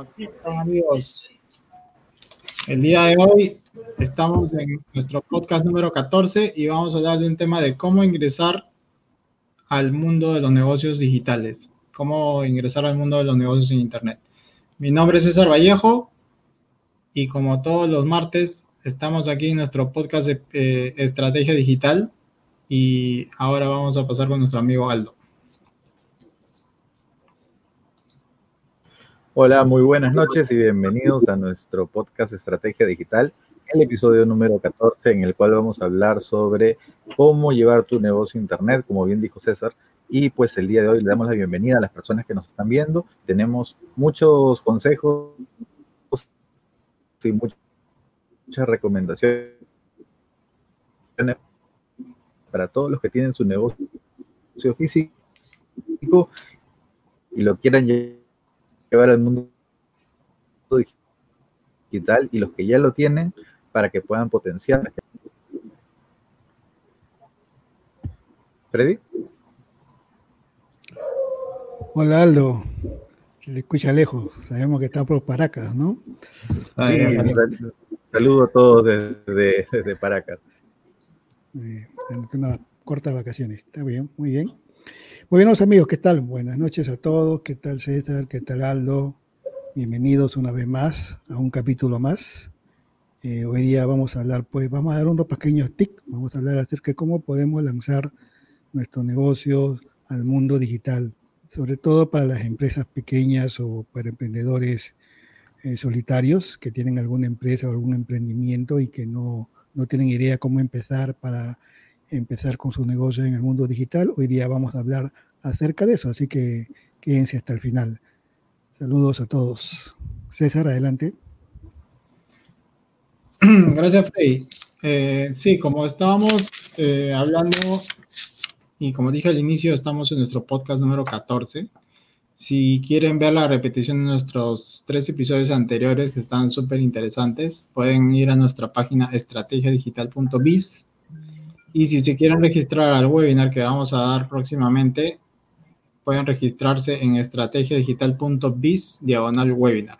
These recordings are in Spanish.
Hola, ¿qué tal amigos? El día de hoy estamos en nuestro podcast número 14 y vamos a hablar de un tema de cómo ingresar al mundo de los negocios digitales, cómo ingresar al mundo de los negocios en Internet. Mi nombre es César Vallejo y como todos los martes estamos aquí en nuestro podcast eh, Estrategia Digital y ahora vamos a pasar con nuestro amigo Aldo. Hola, muy buenas noches y bienvenidos a nuestro podcast Estrategia Digital, el episodio número 14 en el cual vamos a hablar sobre cómo llevar tu negocio a Internet, como bien dijo César. Y pues el día de hoy le damos la bienvenida a las personas que nos están viendo. Tenemos muchos consejos y muchas recomendaciones para todos los que tienen su negocio físico y lo quieran llevar llevar al mundo digital y los que ya lo tienen para que puedan potenciar. Freddy. Hola Aldo, se le escucha lejos, sabemos que está por Paracas, ¿no? saludo a todos desde, desde Paracas. Eh, unas cortas vacaciones, está bien, muy bien. Muy bien, amigos, ¿qué tal? Buenas noches a todos. ¿Qué tal César? ¿Qué tal Aldo? Bienvenidos una vez más a un capítulo más. Eh, hoy día vamos a hablar, pues vamos a dar unos pequeños tips. Vamos a hablar acerca de cómo podemos lanzar nuestros negocios al mundo digital, sobre todo para las empresas pequeñas o para emprendedores eh, solitarios que tienen alguna empresa o algún emprendimiento y que no, no tienen idea cómo empezar para empezar con su negocio en el mundo digital. Hoy día vamos a hablar acerca de eso, así que quédense hasta el final. Saludos a todos. César, adelante. Gracias, Frey. Eh, sí, como estábamos eh, hablando y como dije al inicio, estamos en nuestro podcast número 14. Si quieren ver la repetición de nuestros tres episodios anteriores que están súper interesantes, pueden ir a nuestra página estrategiadigital.biz y si se quieren registrar al webinar que vamos a dar próximamente, pueden registrarse en estrategiadigital.biz diagonal webinar.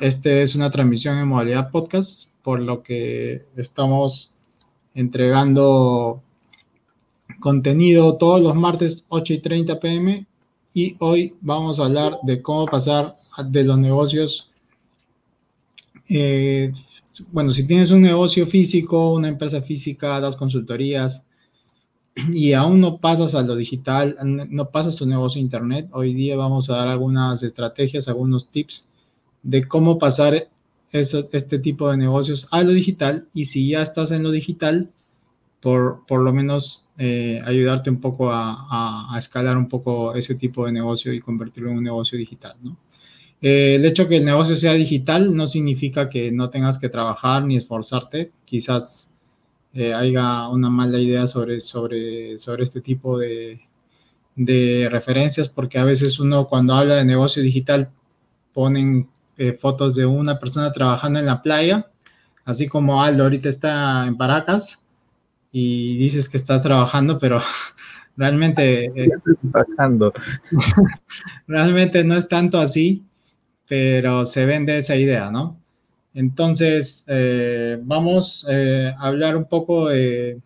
Este es una transmisión en modalidad podcast, por lo que estamos entregando contenido todos los martes 8 y 30 pm y hoy vamos a hablar de cómo pasar de los negocios eh, bueno, si tienes un negocio físico, una empresa física, das consultorías y aún no pasas a lo digital, no pasas tu negocio a internet, hoy día vamos a dar algunas estrategias, algunos tips de cómo pasar este tipo de negocios a lo digital y si ya estás en lo digital, por, por lo menos eh, ayudarte un poco a, a, escalar un poco ese tipo de negocio y convertirlo en un negocio digital, ¿no? Eh, el hecho que el negocio sea digital no significa que no tengas que trabajar ni esforzarte. Quizás eh, haya una mala idea sobre, sobre, sobre este tipo de, de, referencias, porque a veces uno cuando habla de negocio digital ponen eh, fotos de una persona trabajando en la playa, así como Aldo ahorita está en Paracas y dices que está trabajando, pero realmente... realmente no es tanto así pero se vende esa idea, ¿no? Entonces, eh, vamos eh, a hablar un poco de,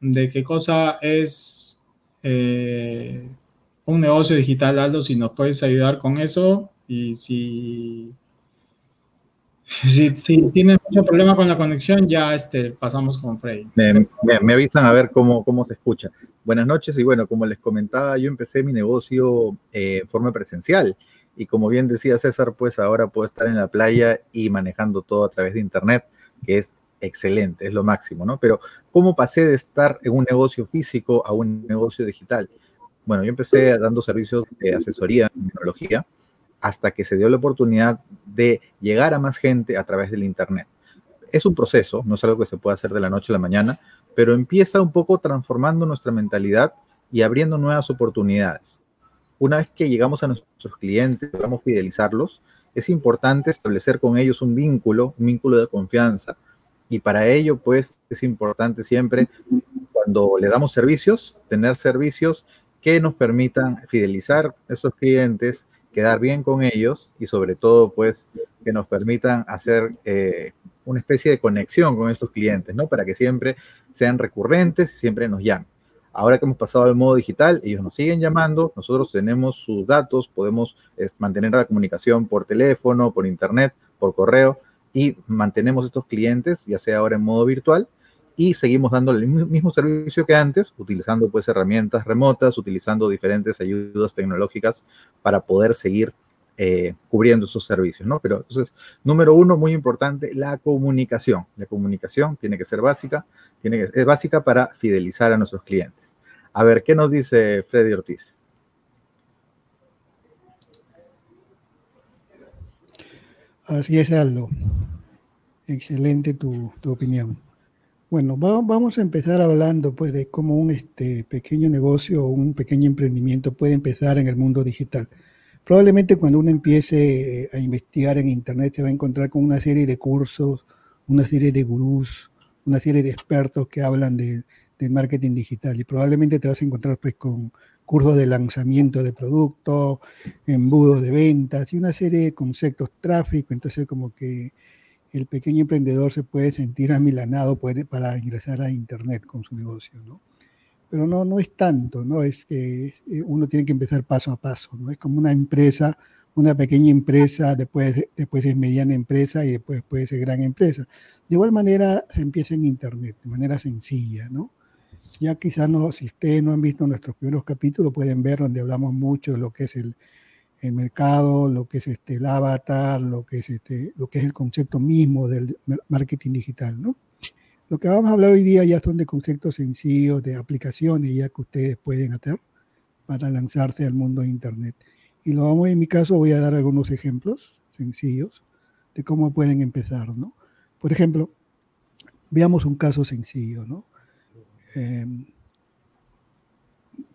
qué cosa es eh, un negocio digital, Aldo, si nos puedes ayudar con eso y si, si, tienes mucho problema con la conexión, ya este, pasamos con Frey. Me, avisan a ver cómo, cómo se escucha. Buenas noches y bueno, como les comentaba, yo empecé mi negocio en forma presencial y como bien decía César, pues ahora puedo estar en la playa y manejando todo a través de Internet, que es excelente, es lo máximo, ¿no? Pero ¿cómo pasé de estar en un negocio físico a un negocio digital? Bueno, yo empecé dando servicios de asesoría en tecnología hasta que se dio la oportunidad de llegar a más gente a través del Internet. Es un proceso, no es algo que se pueda hacer de la noche a la mañana, pero empieza un poco transformando nuestra mentalidad y abriendo nuevas oportunidades una vez que llegamos a nuestros clientes, logramos fidelizarlos, es importante establecer con ellos un vínculo, un vínculo de confianza. Y para ello, pues, es importante siempre, cuando le damos servicios, tener servicios que nos permitan fidelizar a esos clientes quedar bien con ellos y sobre todo pues que nos permitan hacer eh, una especie de conexión con estos clientes, ¿no? Para que siempre sean recurrentes y siempre nos llamen. Ahora que hemos pasado al modo digital, ellos nos siguen llamando, nosotros tenemos sus datos, podemos mantener la comunicación por teléfono, por internet, por correo y mantenemos estos clientes, ya sea ahora en modo virtual, y seguimos dando el mismo servicio que antes, utilizando pues herramientas remotas, utilizando diferentes ayudas tecnológicas para poder seguir eh, cubriendo esos servicios. Pero entonces, número uno, muy importante, la comunicación. La comunicación tiene que ser básica, tiene que, es básica para fidelizar a nuestros clientes. A ver, ¿qué nos dice Freddy Ortiz? Así es, Aldo. Excelente tu, tu opinión. Bueno, vamos a empezar hablando pues de cómo un este, pequeño negocio o un pequeño emprendimiento puede empezar en el mundo digital. Probablemente cuando uno empiece eh, a investigar en Internet se va a encontrar con una serie de cursos, una serie de gurús, una serie de expertos que hablan de, marketing digital y probablemente te vas a encontrar pues con cursos de lanzamiento de productos, embudos de ventas y una serie de conceptos, tráfico, entonces como que el pequeño emprendedor se puede sentir amilanado para ingresar a Internet con su negocio, ¿no? Pero no, no es tanto, ¿no? Es que eh, uno tiene que empezar paso a paso, ¿no? Es como una empresa, una pequeña empresa, después, después es mediana empresa y después puede ser gran empresa. De igual manera se empieza en Internet, de manera sencilla, ¿no? Ya quizás no, si ustedes no han visto nuestros primeros capítulos, pueden ver donde hablamos mucho de lo que es el, el mercado, lo que es este, el avatar, lo que es, este, lo que es el concepto mismo del marketing digital, ¿no? Lo que vamos a hablar hoy día ya son de conceptos sencillos, de aplicaciones ya que ustedes pueden hacer para lanzarse al mundo de Internet. Y lo vamos, en mi caso, voy a dar algunos ejemplos sencillos de cómo pueden empezar, ¿no? Por ejemplo, veamos un caso sencillo, ¿no? Eh,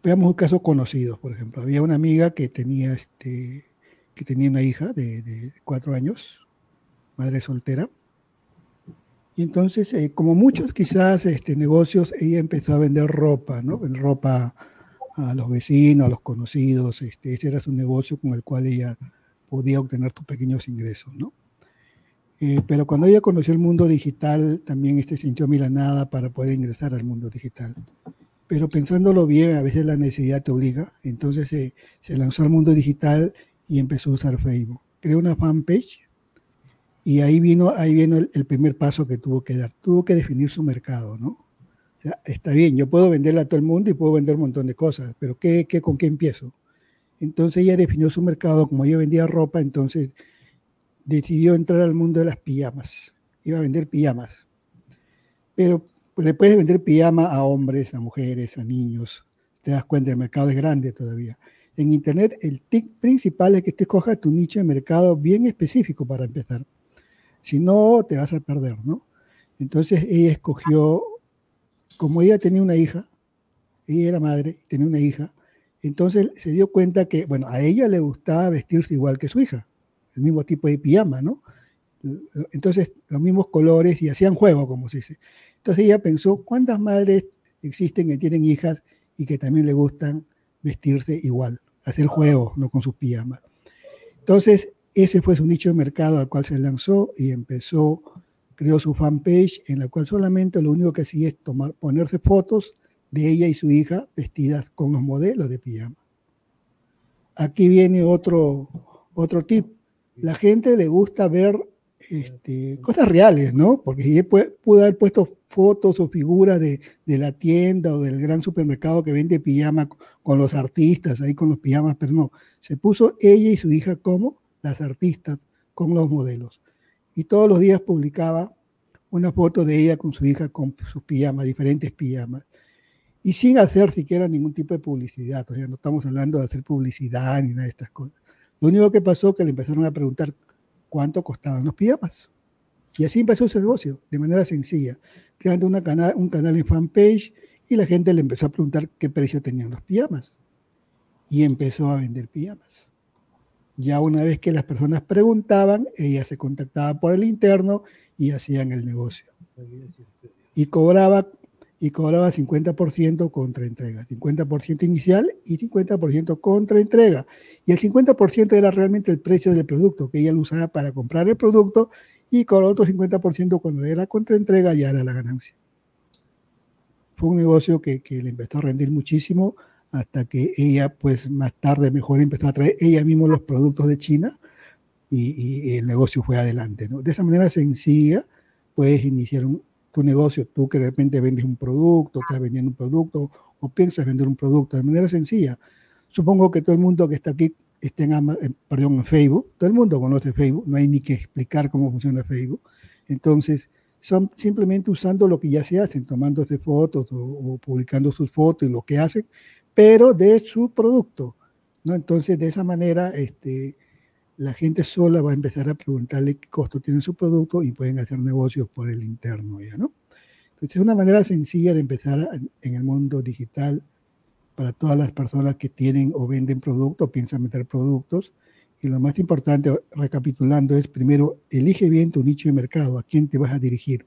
veamos un caso conocido, por ejemplo. Había una amiga que tenía, este, que tenía una hija de, cuatro años, madre soltera. Y entonces, eh, como muchos quizás este, negocios, ella empezó a vender ropa, ¿no? Ropa a los vecinos, a los conocidos. Este, ese era su negocio con el cual ella podía obtener sus pequeños ingresos, ¿no? Eh, pero cuando ella conoció el mundo digital, también este, sintió milanada para poder ingresar al mundo digital pero pensándolo bien, a veces la necesidad te obliga. Entonces se lanzó al mundo digital y empezó a usar Facebook. Creó una fanpage y ahí vino, ahí vino el, primer paso que tuvo que dar. Tuvo que definir su mercado, ¿no? O sea, está bien, yo puedo venderle a todo el mundo y puedo vender un montón de cosas, pero ¿qué, qué, ¿con qué empiezo? Entonces ella definió su mercado, como ella vendía ropa, entonces decidió entrar al mundo de las pijamas. Iba a vender pijamas. Pero pues le puedes vender pijama a hombres, a mujeres, a niños. Te das cuenta, el mercado es grande todavía. En Internet, el tip principal es que te escojas tu nicho de mercado bien específico para empezar. Si no, te vas a perder, ¿no? Entonces ella escogió, como ella tenía una hija, ella era madre, tenía una hija, entonces se dio cuenta que, bueno, a ella le gustaba vestirse igual que su hija, el mismo tipo de pijama, ¿no? Entonces, los mismos colores y hacían juego, como se dice. Entonces ella pensó, ¿cuántas madres existen que tienen hijas y que también le gustan vestirse igual, hacer juegos, no con sus pijamas? Entonces, ese fue su nicho de mercado al cual se lanzó y empezó, creó su fanpage en la cual solamente lo único que hacía es tomar, ponerse fotos de ella y su hija vestidas con los modelos de pijama. Aquí viene otro, otro tip. La gente le gusta ver este, cosas reales, ¿no? Porque si pudo haber puesto fotos o figuras de, la tienda o del gran supermercado que vende pijama con los artistas, ahí con los pijamas, pero no, se puso ella y su hija como las artistas con los modelos. Y todos los días publicaba una foto de ella con su hija con sus pijamas, diferentes pijamas. Y sin hacer siquiera ningún tipo de publicidad, o sea, no estamos hablando de hacer publicidad ni nada de estas cosas. Lo único que pasó es que le empezaron a preguntar cuánto costaban los pijamas. Y así empezó su negocio, de manera sencilla, creando una un canal en fanpage y la gente le empezó a preguntar qué precio tenían los pijamas. Y empezó a vender pijamas. Ya una vez que las personas preguntaban, ella se contactaba por el interno y hacían el negocio. Y cobraba, y cobraba 50% contra entrega, 50% inicial y 50% contra entrega. Y el 50% era realmente el precio del producto que ella lo usaba para comprar el producto y con otro 50% cuando era contra entrega ya era la ganancia. Fue un negocio que, le empezó a rendir muchísimo hasta que ella, pues más tarde mejor empezó a traer ella misma los productos de China y, el negocio fue adelante. De esa manera sencilla puedes iniciar un, tu negocio, tú que de repente vendes un producto, estás vendiendo un producto o piensas vender un producto de manera sencilla. Supongo que todo el mundo que está aquí está en, perdón, en Facebook, todo el mundo conoce Facebook, no hay ni que explicar cómo funciona Facebook. Entonces, son simplemente usando lo que ya se hacen, tomándose fotos o, publicando sus fotos y lo que hacen, pero de su producto. ¿no? Entonces, de esa manera, este, la gente sola va a empezar a preguntarle qué costo tiene su producto y pueden hacer negocios por el interno ya, ¿no? Entonces es una manera sencilla de empezar en el mundo digital para todas las personas que tienen o venden productos, piensan meter productos. Y lo más importante, recapitulando, es primero, elige bien tu nicho de mercado, a quién te vas a dirigir.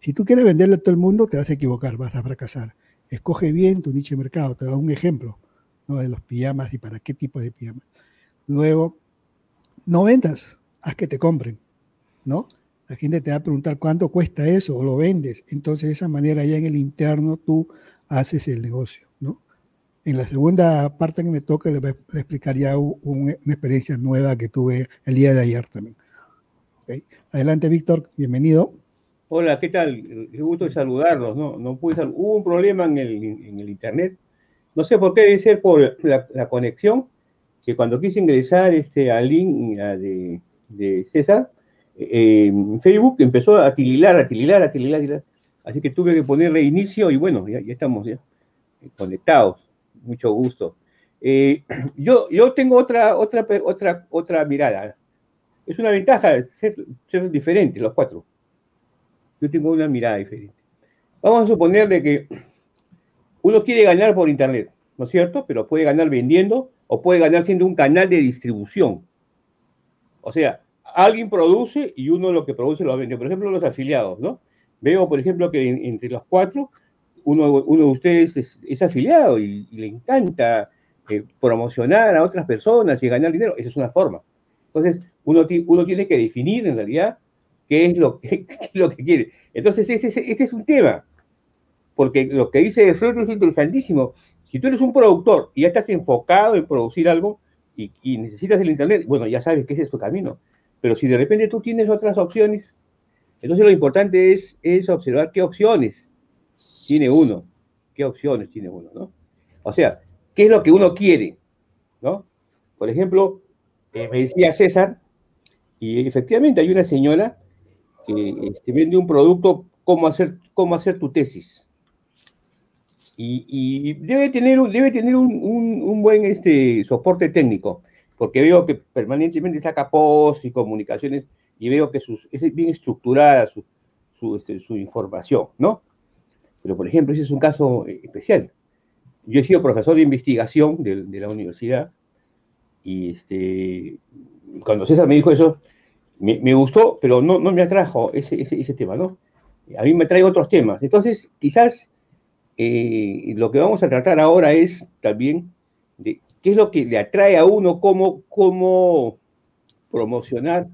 Si tú quieres venderle a todo el mundo, te vas a equivocar, vas a fracasar. Escoge bien tu nicho de mercado. Te doy un ejemplo ¿no? de los pijamas y para qué tipo de pijamas. Luego, no vendas, haz que te compren, ¿no? La gente te va a preguntar cuánto cuesta eso o lo vendes. Entonces, de esa manera, ya en el interno tú haces el negocio, ¿no? En la segunda parte que me toca, les voy a una experiencia nueva que tuve el día de ayer también. Adelante, Víctor, bienvenido. Hola, ¿qué tal? Qué gusto saludarlos. No, no pude Hubo un problema en el, en el, internet. No sé por qué, debe ser por la conexión que cuando quise ingresar este, al link de, de César, eh, Facebook empezó a tililar, a tililar, a tililar, Así que tuve que poner reinicio y bueno, ya, estamos ya conectados. Mucho gusto. Eh, yo, yo tengo otra, otra, otra, otra mirada. Es una ventaja ser, ser diferentes los cuatro. Yo tengo una mirada diferente. Vamos a suponer que uno quiere ganar por Internet, ¿no es cierto? Pero puede ganar vendiendo o puede ganar siendo un canal de distribución. O sea, alguien produce y uno lo que produce lo vende. Por ejemplo, los afiliados, ¿no? Veo, por ejemplo, que entre los cuatro, uno, uno de ustedes es, afiliado y, le encanta eh, promocionar a otras personas y ganar dinero. Esa es una forma. Entonces, uno, uno tiene que definir en realidad qué es lo que, es lo que quiere. Entonces, ese, ese, es un tema. Porque lo que dice Freud es interesantísimo. Si tú eres un productor y ya estás enfocado en producir algo y, necesitas el Internet, bueno, ya sabes que ese es tu camino. Pero si de repente tú tienes otras opciones, entonces lo importante es, observar qué opciones tiene uno, qué opciones tiene uno, ¿no? O sea, qué es lo que uno quiere, ¿no? Por ejemplo, eh, me decía César, y efectivamente hay una señora que este, vende un producto, cómo hacer, cómo hacer tu tesis. Y, debe tener, un, debe tener un, buen este, soporte técnico, porque veo que permanentemente saca posts y comunicaciones y veo que sus, es bien estructurada su, su, este, su información, ¿no? Pero, por ejemplo, ese es un caso eh, especial. Yo he sido profesor de investigación de, de la universidad y este, cuando César me dijo eso, me, me gustó, pero no, no me atrajo ese, ese, ese tema, ¿no? A mí me trae otros temas. Entonces, quizás eh, lo que vamos a tratar ahora es también de qué es lo que le atrae a uno, cómo, cómo promocionar.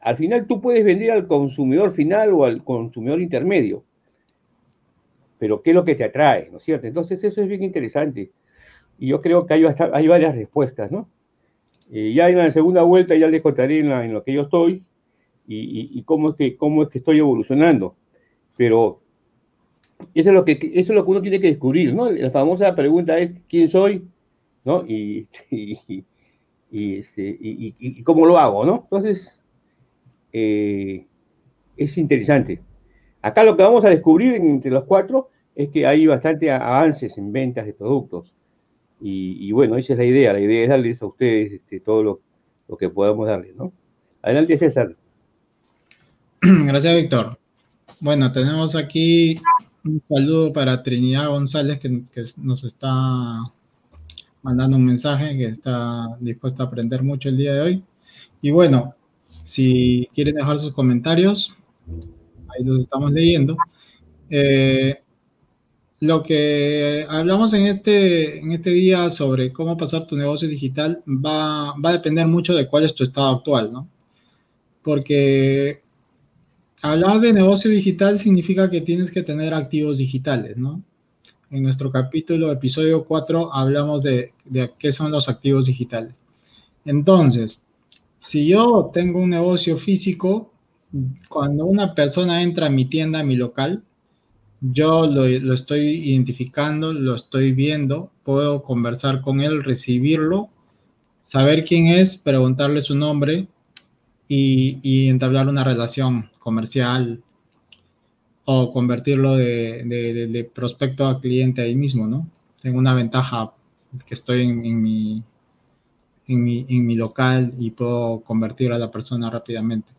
Al final tú puedes vender al consumidor final o al consumidor intermedio, pero qué es lo que te atrae, ¿no es cierto? Entonces eso es bien interesante. Y yo creo que hay, hay varias respuestas, ¿no? Eh, ya en la segunda vuelta ya les contaré en, lo que yo estoy y, y, cómo, es que, cómo es que estoy evolucionando. Pero eso es lo que, eso es lo que uno tiene que descubrir, ¿no? La famosa pregunta es, ¿quién soy? ¿No? Y, y, este, y cómo lo hago, ¿no? Entonces, eh, es interesante. Acá lo que vamos a descubrir entre los cuatro es que hay bastante avances en ventas de productos. Y, bueno, esa es la idea. La idea es darles a ustedes este, todo lo, lo que podamos darles, ¿no? Adelante, César. Gracias, Víctor. Bueno, tenemos aquí un saludo para Trinidad González que, nos está mandando un mensaje que está dispuesta a aprender mucho el día de hoy. Y bueno, si quieren dejar sus comentarios, ahí los estamos leyendo. Eh, lo que hablamos en este, en este día sobre cómo pasar tu negocio digital va, va a depender mucho de cuál es tu estado actual, ¿no? Porque hablar de negocio digital significa que tienes que tener activos digitales, ¿no? En nuestro capítulo, episodio 4, hablamos de, qué son los activos digitales. Entonces, si yo tengo un negocio físico, cuando una persona entra a mi tienda, a mi local, yo lo, estoy identificando, lo estoy viendo, puedo conversar con él, recibirlo, saber quién es, preguntarle su nombre y entablar una relación comercial o convertirlo de, de, de, prospecto a cliente ahí mismo, ¿no? Tengo una ventaja que estoy en, en, mi, en, mi, en mi local y puedo convertir a la persona rápidamente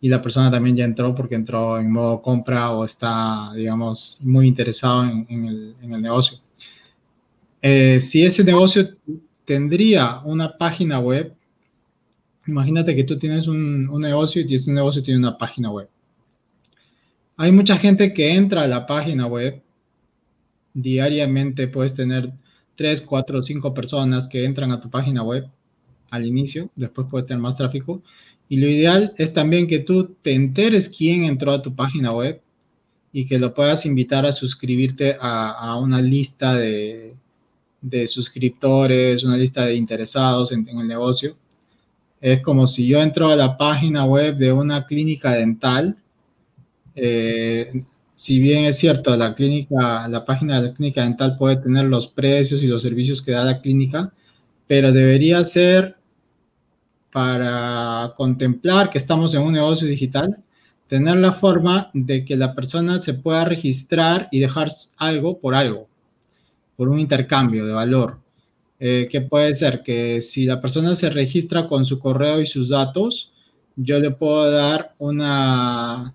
y la persona también ya entró porque entró en modo compra o está, digamos, muy interesado en, en, el, el, negocio. Eh, si ese negocio tendría una página web, imagínate que tú tienes un, negocio y ese negocio tiene una página web. Hay mucha gente que entra a la página web diariamente, puedes tener 3, 4, 5 personas que entran a tu página web al inicio, después puedes tener más tráfico y lo ideal es también que tú te enteres quién entró a tu página web y que lo puedas invitar a suscribirte a, una lista de, suscriptores, una lista de interesados en, el negocio. Es como si yo entro a la página web de una clínica dental. Eh, si bien es cierto, la página de la clínica dental puede tener los precios y los servicios que da la clínica, pero debería ser para contemplar que estamos en un negocio digital, tener la forma de que la persona se pueda registrar y dejar algo por algo, por un intercambio de valor. Eh, que puede ser que si la persona se registra con su correo y sus datos, yo le puedo dar una,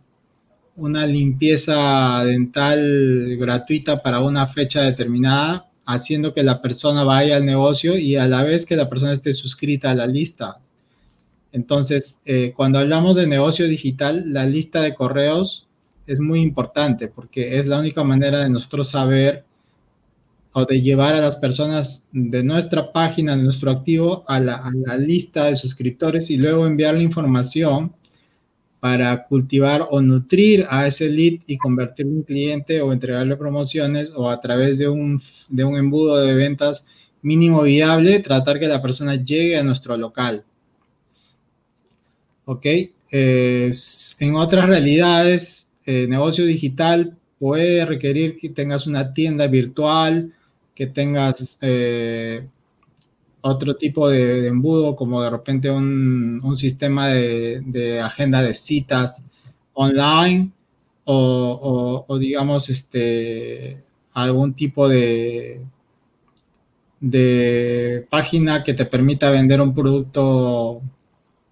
una limpieza dental gratuita para una fecha determinada, haciendo que la persona vaya al negocio y a la vez que la persona esté suscrita a la lista. Entonces, eh, cuando hablamos de negocio digital, la lista de correos es muy importante porque es la única manera de nosotros saber o de llevar a las personas de nuestra página, de nuestro activo, a la, lista de suscriptores y luego enviar la información para cultivar o nutrir a ese lead y convertirlo en cliente o entregarle promociones o a través de un, de un embudo de ventas mínimo viable, tratar que la persona llegue a nuestro local. ¿ok? Eh, en otras realidades, eh, negocio digital puede requerir que tengas una tienda virtual, que tengas eh, otro tipo de, embudo, como de repente un, un sistema de, de, agenda de citas online o digamos, este, algún tipo de, de página que te permita vender un producto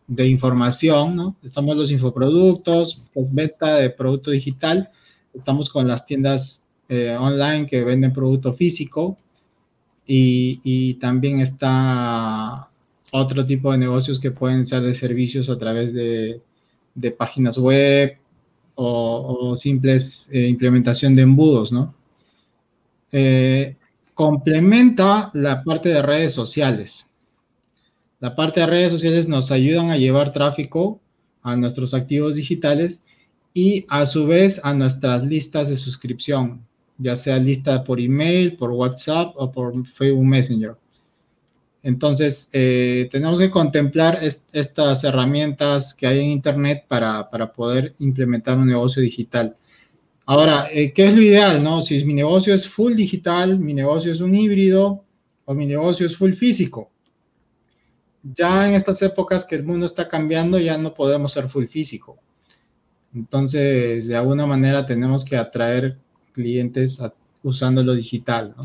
de información, ¿no? Estamos los infoproductos, pues venta de producto digital, estamos con las tiendas eh, online que venden producto físico y, también está otro tipo de negocios que pueden ser de servicios a través de, páginas web o, o simples eh, implementación de embudos, ¿no? Eh, complementa la parte de redes sociales. La parte de redes sociales nos ayudan a llevar tráfico a nuestros activos digitales y a su vez a nuestras listas de suscripción, ya sea lista por email, por WhatsApp o por Facebook Messenger. Entonces, eh, tenemos que contemplar est estas herramientas que hay en Internet para, para, poder implementar un negocio digital. Ahora, eh, ¿qué es lo ideal? No? Si mi negocio es full digital, mi negocio es un híbrido o mi negocio es full físico ya en estas épocas que el mundo está cambiando, ya no podemos ser full físico. Entonces, de alguna manera tenemos que atraer clientes usando lo digital.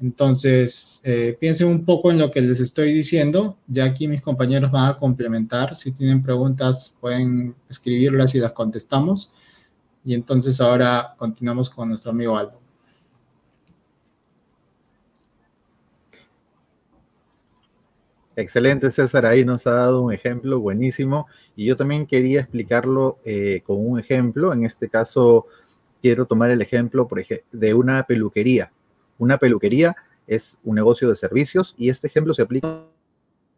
Entonces, eh, piensen un poco en lo que les estoy diciendo. Ya aquí mis compañeros van a complementar. Si tienen preguntas, pueden escribirlas y las contestamos. Y entonces ahora continuamos con nuestro amigo Aldo. Excelente, César. Ahí nos ha dado un ejemplo buenísimo. Y yo también quería explicarlo eh, con un ejemplo. En este caso, quiero tomar el ejemplo por de una peluquería. Una peluquería es un negocio de servicios y este ejemplo se aplica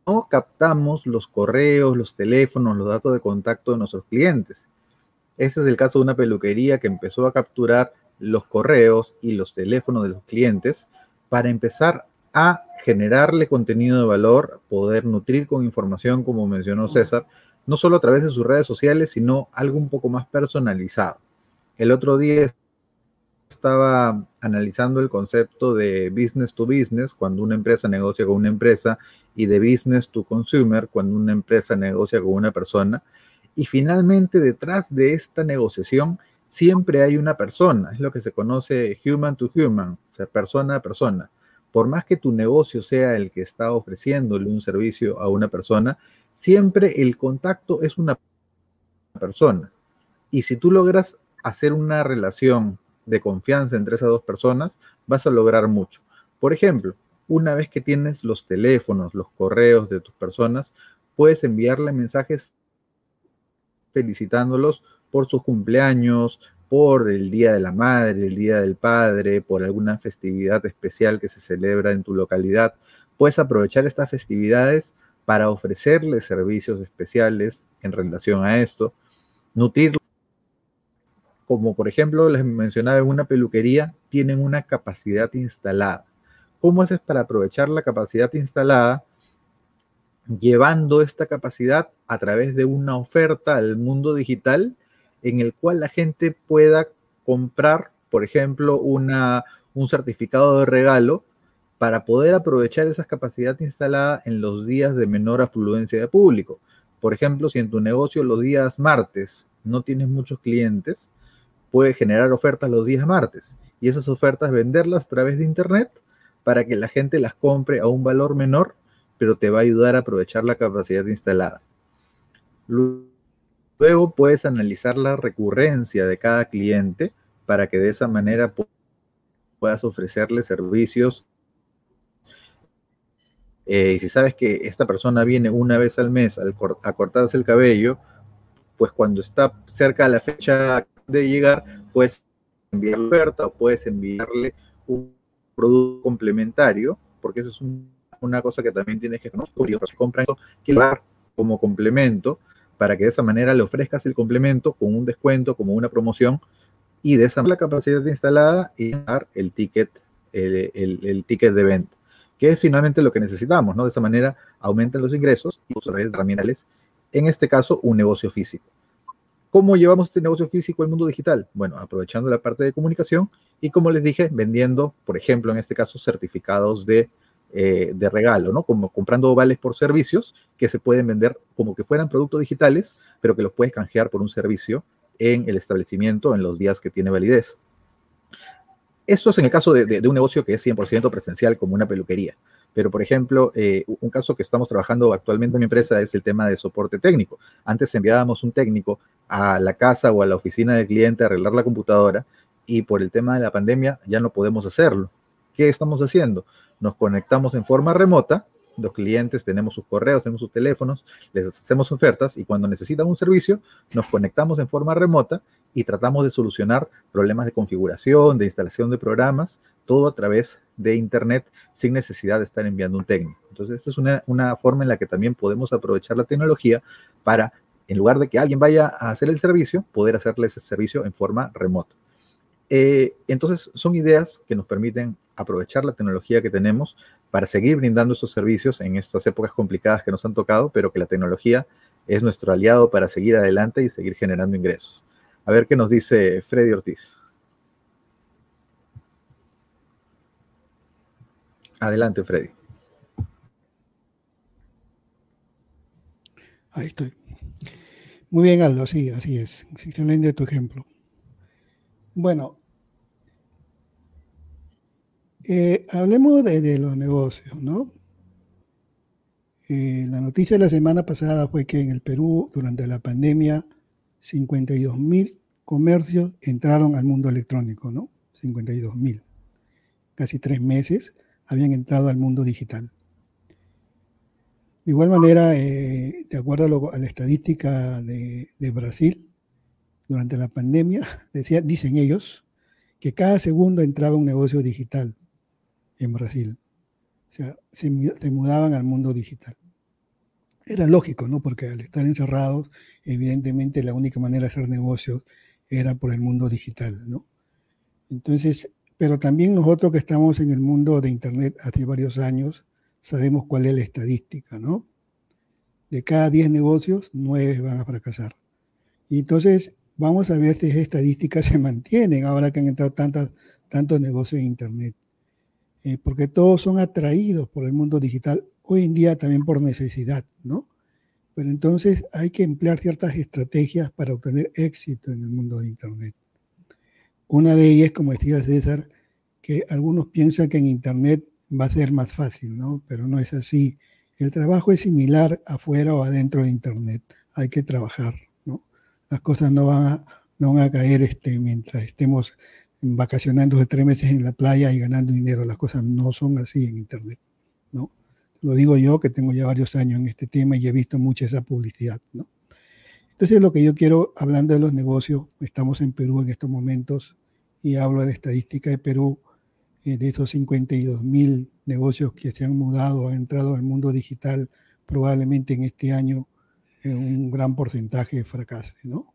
no captamos los correos, los teléfonos, los datos de contacto de nuestros clientes. Este es el caso de una peluquería que empezó a capturar los correos y los teléfonos de los clientes para empezar a generarle contenido de valor, poder nutrir con información, como mencionó César, no solo a través de sus redes sociales, sino algo un poco más personalizado. El otro día estaba analizando el concepto de business to business, cuando una empresa negocia con una empresa, y de business to consumer, cuando una empresa negocia con una persona. Y finalmente, detrás de esta negociación, siempre hay una persona, es lo que se conoce human to human, o sea, persona a persona. Por más que tu negocio sea el que está ofreciéndole un servicio a una persona, siempre el contacto es una persona. Y si tú logras hacer una relación de confianza entre esas dos personas, vas a lograr mucho. Por ejemplo, una vez que tienes los teléfonos, los correos de tus personas, puedes enviarle mensajes felicitándolos por sus cumpleaños, por el Día de la Madre, el Día del Padre, por alguna festividad especial que se celebra en tu localidad. Puedes aprovechar estas festividades para ofrecerles servicios especiales en relación a esto, nutrirlos. Como por ejemplo les mencionaba en una peluquería, tienen una capacidad instalada. ¿Cómo haces para aprovechar la capacidad instalada? Llevando esta capacidad a través de una oferta al mundo digital en el cual la gente pueda comprar, por ejemplo, una, un certificado de regalo para poder aprovechar esa capacidad instalada en los días de menor afluencia de público. Por ejemplo, si en tu negocio los días martes no tienes muchos clientes, puedes generar ofertas los días martes y esas ofertas venderlas a través de internet para que la gente las compre a un valor menor, pero te va a ayudar a aprovechar la capacidad instalada. Luego puedes analizar la recurrencia de cada cliente para que de esa manera puedas ofrecerle servicios. Eh, y si sabes que esta persona viene una vez al mes a cortarse el cabello, pues cuando está cerca de la fecha de llegar, puedes enviarle oferta o puedes enviarle un producto complementario, porque eso es una cosa que también tienes que conocer, que compran que dar como complemento para que de esa manera le ofrezcas el complemento con un descuento, como una promoción, y de esa manera la capacidad instalada y dar el ticket, el, el, ticket de venta, que es finalmente lo que necesitamos, ¿no? De esa manera aumentan los ingresos y a través de herramientas, en este caso, un negocio físico. ¿Cómo llevamos este negocio físico al mundo digital? Bueno, aprovechando la parte de comunicación y como les dije, vendiendo, por ejemplo, en este caso, certificados de, eh, de regalo, ¿no? Como comprando vales por servicios que se pueden vender como que fueran productos digitales, pero que los puedes canjear por un servicio en el establecimiento en los días que tiene validez. Esto es en el caso de, de un negocio que es 100% presencial, como una peluquería. Pero, por ejemplo, eh, un caso que estamos trabajando actualmente en mi empresa es el tema de soporte técnico. Antes enviábamos un técnico a la casa o a la oficina del cliente a arreglar la computadora y por el tema de la pandemia ya no podemos hacerlo. ¿Qué estamos haciendo? Nos conectamos en forma remota los clientes tenemos sus correos, tenemos sus teléfonos, les hacemos ofertas y cuando necesitan un servicio, nos conectamos en forma remota y tratamos de solucionar problemas de configuración, de instalación de programas, todo a través de Internet sin necesidad de estar enviando un técnico. Entonces, esta es una, una forma en la que también podemos aprovechar la tecnología para, en lugar de que alguien vaya a hacer el servicio, poder hacerle ese servicio en forma remota. Eh, entonces, son ideas que nos permiten aprovechar la tecnología que tenemos para seguir brindando estos servicios en estas épocas complicadas que nos han tocado, pero que la tecnología es nuestro aliado para seguir adelante y seguir generando ingresos. A ver qué nos dice Freddy Ortiz. Adelante, Freddy. Ahí estoy. Muy bien, Aldo, sí, así es. Excelente tu ejemplo. Bueno, eh, hablemos de, los negocios, ¿no? Eh, la noticia de la semana pasada fue que en el Perú, durante la pandemia, 52 mil comercios entraron al mundo electrónico, ¿no? 52 mil. Casi tres meses habían entrado al mundo digital. De igual manera, eh, de acuerdo a, la estadística de, Brasil, durante la pandemia, decía, dicen ellos, que cada segundo entraba un negocio digital en Brasil. O sea, se, mudaban al mundo digital. Era lógico, ¿no? Porque al estar encerrados, evidentemente la única manera de hacer negocios era por el mundo digital, ¿no? Entonces, pero también nosotros que estamos en el mundo de Internet hace varios años, sabemos cuál es la estadística, ¿no? De cada 10 negocios, 9 van a fracasar. Y entonces, vamos a ver si esas estadísticas se mantienen ahora que han entrado tantas, tantos negocios en Internet. Eh, porque todos son atraídos por el mundo digital, hoy en día también por necesidad, ¿no? Pero entonces hay que emplear ciertas estrategias para obtener éxito en el mundo de Internet. Una de ellas, como decía César, que algunos piensan que en Internet va a ser más fácil, ¿no? Pero no es así. El trabajo es similar afuera o adentro de Internet. Hay que trabajar, ¿no? Las cosas no van a, no van a caer este, mientras estemos vacacionando de tres meses en la playa y ganando dinero. Las cosas no son así en Internet, ¿no? Lo digo yo que tengo ya varios años en este tema y he visto mucha esa publicidad, ¿no? Entonces lo que yo quiero, hablando de los negocios, estamos en Perú en estos momentos y hablo de la estadística de Perú, eh, de esos 52 mil negocios que se han mudado, han entrado al mundo digital, probablemente en este año eh, un gran porcentaje fracase, ¿no?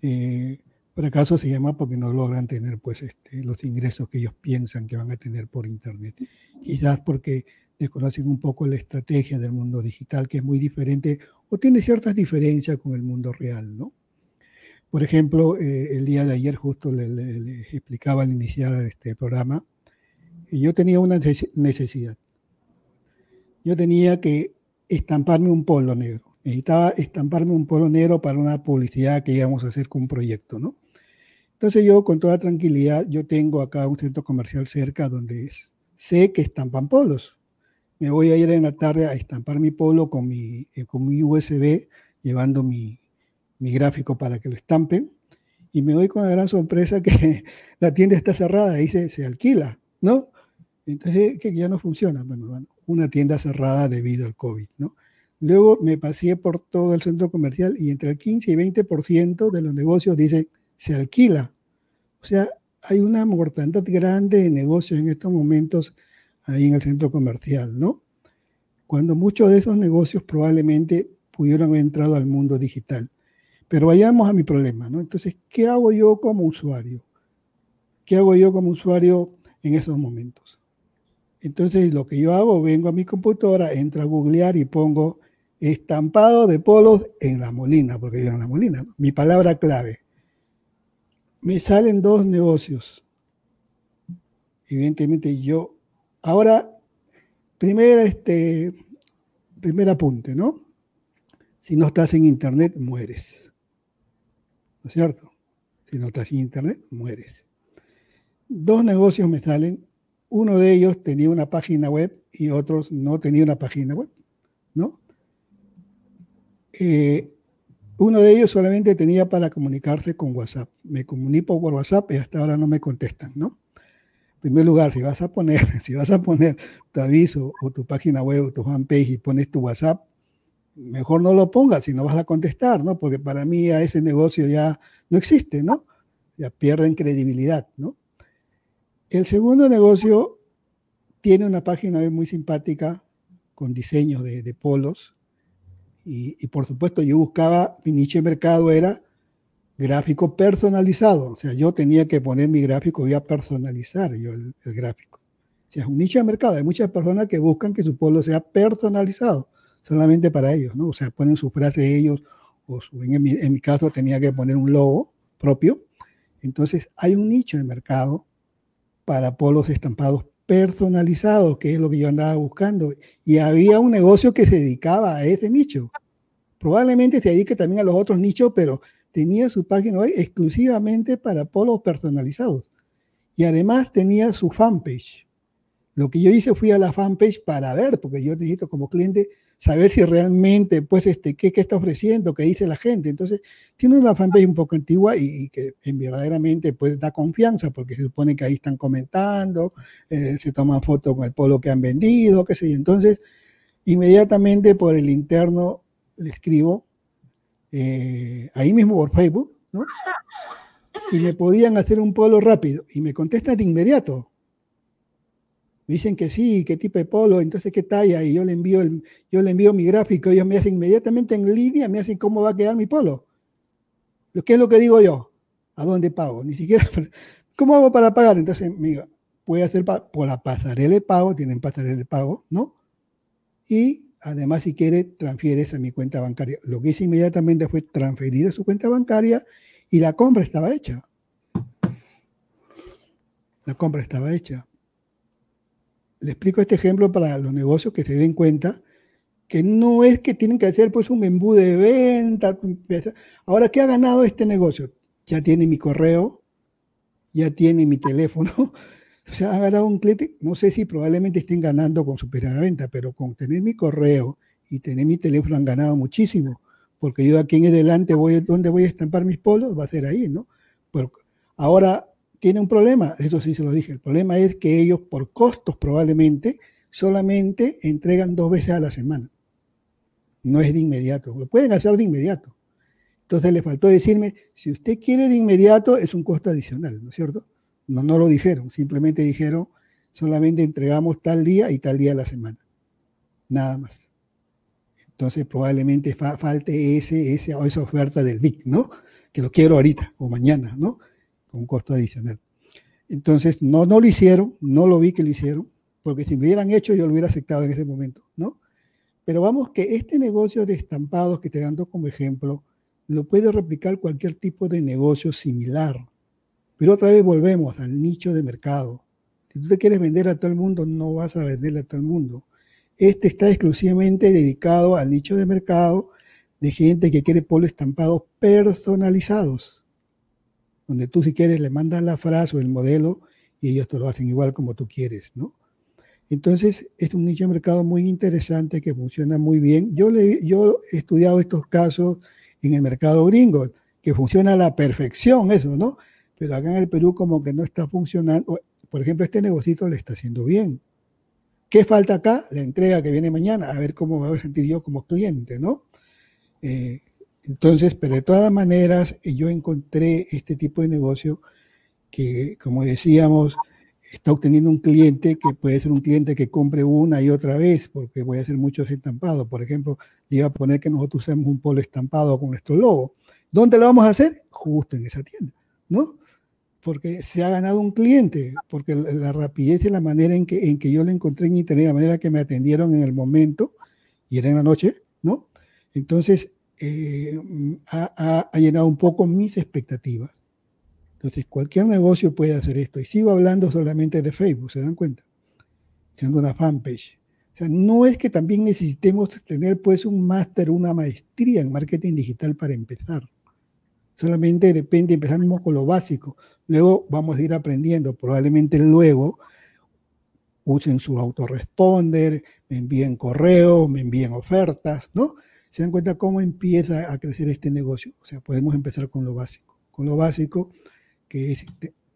Eh, fracaso se llama porque no logran tener pues este, los ingresos que ellos piensan que van a tener por internet. Quizás porque desconocen un poco la estrategia del mundo digital, que es muy diferente o tiene ciertas diferencias con el mundo real, ¿no? Por ejemplo, eh, el día de ayer justo les le, explicaba al iniciar este programa, y yo tenía una necesidad. Yo tenía que estamparme un polo negro. Necesitaba estamparme un polo negro para una publicidad que íbamos a hacer con un proyecto, ¿no? Entonces yo con toda tranquilidad, yo tengo acá un centro comercial cerca donde sé que estampan polos me voy a ir en la tarde a estampar mi polo con mi, eh, con mi USB, llevando mi, mi gráfico para que lo estampen. Y me doy con la gran sorpresa que la tienda está cerrada y se, se alquila, ¿no? Entonces, que ya no funciona. Bueno, bueno, una tienda cerrada debido al COVID, ¿no? Luego me pasé por todo el centro comercial y entre el 15 y 20% de los negocios dicen se alquila. O sea, hay una mortandad grande de negocios en estos momentos ahí en el centro comercial, ¿no? Cuando muchos de esos negocios probablemente pudieron haber entrado al mundo digital. Pero vayamos a mi problema, ¿no? Entonces, ¿qué hago yo como usuario? ¿Qué hago yo como usuario en esos momentos? Entonces, lo que yo hago, vengo a mi computadora, entro a googlear y pongo estampado de polos en la molina, porque yo en la molina, mi palabra clave. Me salen dos negocios. Evidentemente yo Ahora, primer, este, primer apunte, ¿no? Si no estás en Internet, mueres. ¿No es cierto? Si no estás en Internet, mueres. Dos negocios me salen. Uno de ellos tenía una página web y otros no tenía una página web, ¿no? Eh, uno de ellos solamente tenía para comunicarse con WhatsApp. Me comunico por WhatsApp y hasta ahora no me contestan, ¿no? Primer lugar, si vas a poner, si vas a poner tu aviso o tu página web o tu fanpage y pones tu WhatsApp, mejor no lo pongas si no vas a contestar, ¿no? Porque para mí a ese negocio ya no existe, ¿no? Ya pierden credibilidad, ¿no? El segundo negocio tiene una página web muy simpática con diseño de, polos y, y, por supuesto yo buscaba, mi nicho de mercado era gráfico personalizado. O sea, yo tenía que poner mi gráfico y a personalizar yo el, gráfico. O sea, es un nicho de mercado. Hay muchas personas que buscan que su polo sea personalizado, solamente para ellos, ¿no? O sea, ponen su frase ellos, o en, mi, en mi caso tenía que poner un logo propio. Entonces, hay un nicho de mercado para polos estampados personalizados, que es lo que yo andaba buscando. Y había un negocio que se dedicaba a ese nicho. Probablemente se dedique también a los otros nichos, pero tenía su página web exclusivamente para polos personalizados. Y además tenía su fanpage. Lo que yo hice fui a la fanpage para ver, porque yo necesito como cliente saber si realmente, pues, este, qué, qué está ofreciendo, qué dice la gente. Entonces, tiene una fanpage un poco antigua y, que en verdaderamente pues, da confianza, porque se supone que ahí están comentando, eh, se toman fotos con el polo que han vendido, qué sé yo. Entonces, inmediatamente por el interno le escribo eh, ahí mismo por Facebook, ¿no? Si me podían hacer un polo rápido y me contestan de inmediato. Me dicen que sí, qué tipo de polo, entonces qué talla, y yo le envío, el, yo le envío mi gráfico, ellos me hacen inmediatamente en línea, me hacen cómo va a quedar mi polo. ¿Qué es lo que digo yo? ¿A dónde pago? Ni siquiera, ¿cómo hago para pagar? Entonces, voy a hacer por la pasarela de pago, tienen pasarela de pago, ¿no? Y además, si quiere, transfieres a mi cuenta bancaria. Lo que hice inmediatamente fue transferir a su cuenta bancaria y la compra estaba hecha. La compra estaba hecha. Le explico este ejemplo para los negocios que se den cuenta que no es que tienen que hacer pues un embudo de venta. Ahora, ¿qué ha ganado este negocio? Ya tiene mi correo, ya tiene mi teléfono, o sea, ha ganado un cliente, no sé si probablemente estén ganando con su venta, pero con tener mi correo y tener mi teléfono han ganado muchísimo, porque yo aquí en adelante voy, ¿dónde voy a estampar mis polos? Va a ser ahí, ¿no? Pero ahora tiene un problema, eso sí se lo dije, el problema es que ellos por costos probablemente solamente entregan dos veces a la semana no es de inmediato. Lo pueden hacer de inmediato. Entonces le faltó decirme, si usted quiere de inmediato, es un costo adicional, ¿no es cierto? No, no lo dijeron, simplemente dijeron, solamente entregamos tal día y tal día a la semana. Nada más. Entonces probablemente falte ese, ese, esa oferta del BIC, ¿no? Que lo quiero ahorita o mañana, ¿no? Con costo adicional. Entonces, no, no lo hicieron, no lo vi que lo hicieron, porque si me hubieran hecho, yo lo hubiera aceptado en ese momento, ¿no? Pero vamos que este negocio de estampados que te dando como ejemplo, lo puede replicar cualquier tipo de negocio similar. Pero otra vez volvemos al nicho de mercado. Si tú te quieres vender a todo el mundo, no vas a venderle a todo el mundo. Este está exclusivamente dedicado al nicho de mercado de gente que quiere polo estampados personalizados, donde tú si quieres le mandas la frase o el modelo y ellos te lo hacen igual como tú quieres, ¿no? Entonces, es un nicho de mercado muy interesante que funciona muy bien. Yo, le, he estudiado estos casos en el mercado gringo, que funciona a la perfección eso, ¿no? Pero acá en el Perú como que no está funcionando. Por ejemplo, este negocito le está haciendo bien. ¿Qué falta acá? La entrega que viene mañana, a ver cómo me voy a sentir yo como cliente, ¿no? Eh, entonces, pero de todas maneras, yo encontré este tipo de negocio que, como decíamos, está obteniendo un cliente que puede ser un cliente que compre una y otra vez, porque voy a hacer muchos estampados. Por ejemplo, le iba a poner que nosotros usemos un polo estampado con nuestro logo. ¿Dónde lo vamos a hacer? Justo en esa tienda, ¿no? Porque se ha ganado un cliente, porque la, rapidez y la manera en que, en que yo lo encontré en internet, la manera que me atendieron en el momento, y era en la noche, ¿no? Entonces, eh, ha, ha llenado un poco mis expectativas. Entonces, cualquier negocio puede hacer esto. Y sigo hablando solamente de Facebook, ¿se dan cuenta? Siendo una fanpage. O sea, no es que también necesitemos tener pues un máster, una maestría en marketing digital para empezar. Solamente depende, empezamos con lo básico. Luego vamos a ir aprendiendo. Probablemente luego usen su autoresponder, me envíen correos, me envíen ofertas, ¿no? Se dan cuenta cómo empieza a crecer este negocio. O sea, podemos empezar con lo básico. Con lo básico que es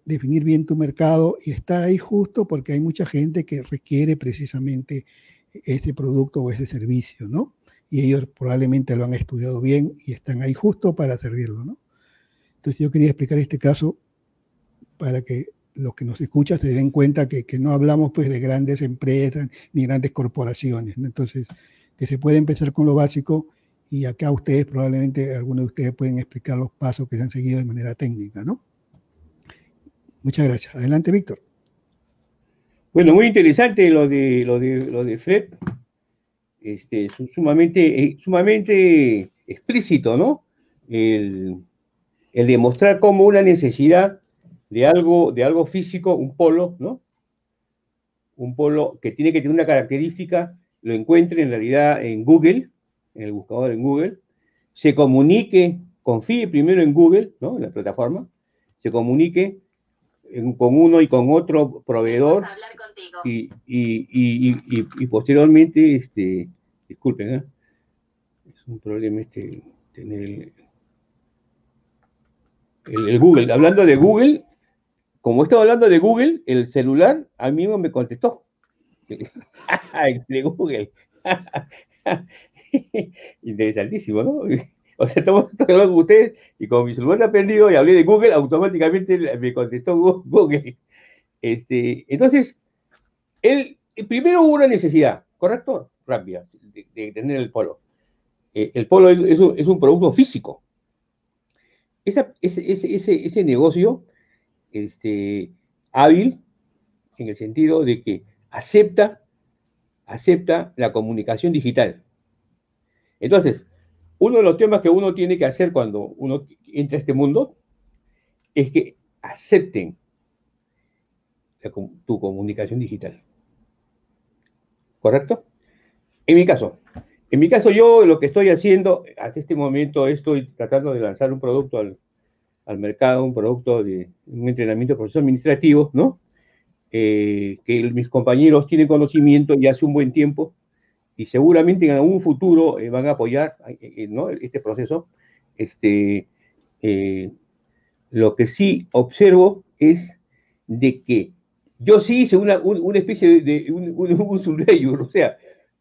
definir bien tu mercado y estar ahí justo porque hay mucha gente que requiere precisamente ese producto o ese servicio, ¿no? Y ellos probablemente lo han estudiado bien y están ahí justo para servirlo, ¿no? Entonces yo quería explicar este caso para que los que nos escuchan se den cuenta que, no hablamos pues de grandes empresas ni grandes corporaciones. Entonces, que se puede empezar con lo básico y acá ustedes probablemente, algunos de ustedes pueden explicar los pasos que se han seguido de manera técnica, ¿no? Muchas gracias. Adelante, Víctor. Bueno, muy interesante lo de lo de lo de Fred. Este, sumamente, eh, sumamente explícito, ¿no? El, demostrar cómo una necesidad de algo, de algo físico, un polo, ¿no? Un polo que tiene que tener una característica, lo encuentre en realidad en Google, en el buscador en Google, se comunique, confíe primero en Google, ¿no? En la plataforma, se comunique con uno y con otro proveedor. Y, y, y, y, posteriormente, este, disculpen, ¿eh? es un problema este, tener el, Google. Hablando de Google, como estaba hablando de Google, el celular a mí mismo me contestó. de Google. Interesantísimo, ¿no? O sea, estamos hablando con ustedes y como mi celular ha aprendido y hablé de Google, automáticamente me contestó Google. Este, entonces, él, primero hubo una necesidad, ¿correcto? Rápida, de, tener el polo. Eh, el polo es, un, producto físico. Ese, ese, negocio este, hábil en el sentido de que acepta, acepta la comunicación digital. Entonces, uno de los temas que uno tiene que hacer cuando uno entra a este mundo es que acepten tu comunicación digital. ¿Correcto? En mi caso, en mi caso yo lo que estoy haciendo hasta este momento estoy tratando de lanzar un producto al, mercado, un producto de un entrenamiento de profesor administrativo, ¿no? Eh, que mis compañeros tienen conocimiento y hace un buen tiempo y seguramente en algún futuro eh, van a apoyar eh, este proceso. Este, lo que sí observo es de que yo sí hice una, especie de, un, un, o sea,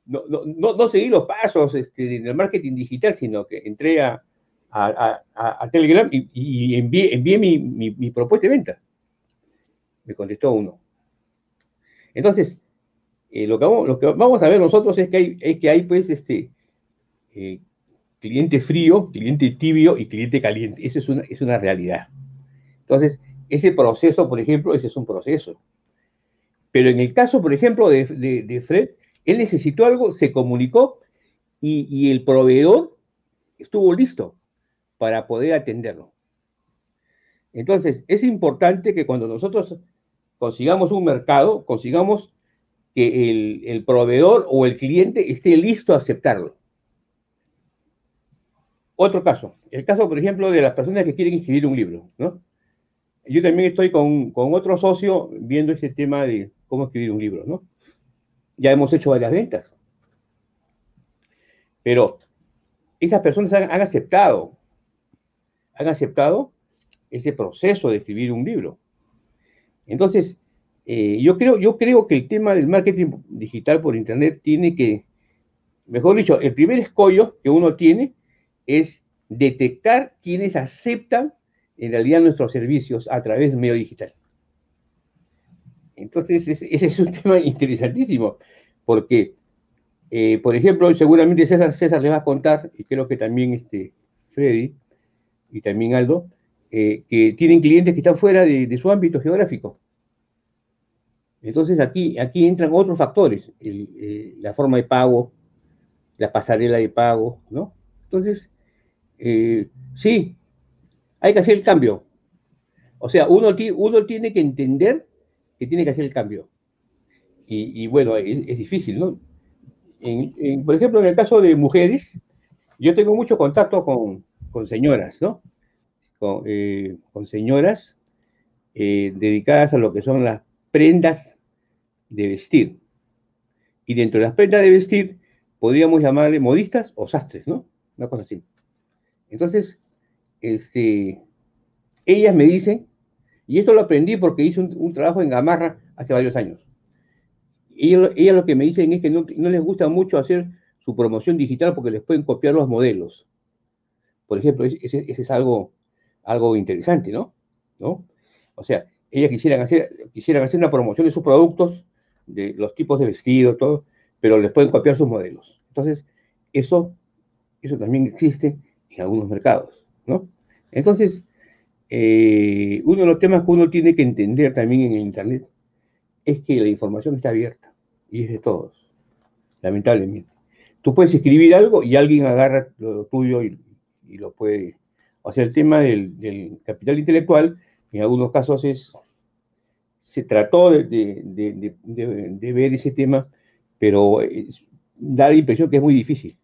no, no, no, seguí los pasos este, en el marketing digital, sino que entré a, a, Telegram y, envié, envié mi, mi, propuesta de venta. Me contestó uno. Entonces, eh, lo, que vamos, lo, que vamos, a ver nosotros es que hay, es que hay pues, este, eh, cliente frío, cliente tibio y cliente caliente. Eso es una, es una realidad. Entonces, ese proceso, por ejemplo, ese es un proceso. Pero en el caso, por ejemplo, de, Fred, él necesitó algo, se comunicó y, el proveedor estuvo listo para poder atenderlo. Entonces, es importante que cuando nosotros consigamos un mercado, consigamos que el, proveedor o el cliente esté listo a aceptarlo. Otro caso, el caso, por ejemplo, de las personas que quieren escribir un libro, ¿no? Yo también estoy con, con otro socio viendo ese tema de cómo escribir un libro, ¿no? Ya hemos hecho varias ventas. Pero esas personas han, aceptado, han aceptado ese proceso de escribir un libro. Entonces, eh, yo, creo, yo creo que el tema del marketing digital por Internet tiene que, mejor dicho, el primer escollo que uno tiene es detectar quienes aceptan en realidad nuestros servicios a través del medio digital. Entonces, ese es un tema interesantísimo, porque, eh, por ejemplo, seguramente César, César les va a contar, y creo que también este, Freddy y también Aldo, eh, que tienen clientes que están fuera de, su ámbito geográfico. Entonces, aquí, aquí entran otros factores, eh, la forma de pago, la pasarela de pago, ¿no? Entonces, sí, hay que hacer el cambio. O sea, uno, uno tiene que entender que tiene que hacer el cambio. Y, bueno, es, difícil, ¿no? por ejemplo, en el caso de mujeres, yo tengo mucho contacto con, señoras, ¿no? Con, eh, señoras eh, dedicadas a lo que son las prendas de vestir. Y dentro de las prendas de vestir, podríamos llamarle modistas o sastres, ¿no? Una cosa así. Entonces, este, ellas me dicen y esto lo aprendí porque hice un, trabajo en Gamarra hace varios años. Y ellas lo que me dicen es que no, les gusta mucho hacer su promoción digital porque les pueden copiar los modelos. Por ejemplo, ese, es algo, algo interesante, ¿no? ¿no? O sea, ellas quisieran hacer, quisieran hacer una promoción de sus productos, de los tipos de vestido, todo, pero les pueden copiar sus modelos. Entonces, eso, eso también existe en algunos mercados, ¿no? Entonces, eh, uno de los temas que uno tiene que entender también en el Internet es que la información está abierta y es de todos, lamentablemente. Tú puedes escribir algo y alguien agarra lo tuyo y, lo puede. O sea, el tema del, capital intelectual, en algunos casos es. Se trató de, ver ese tema, pero da la impresión que es muy difícil.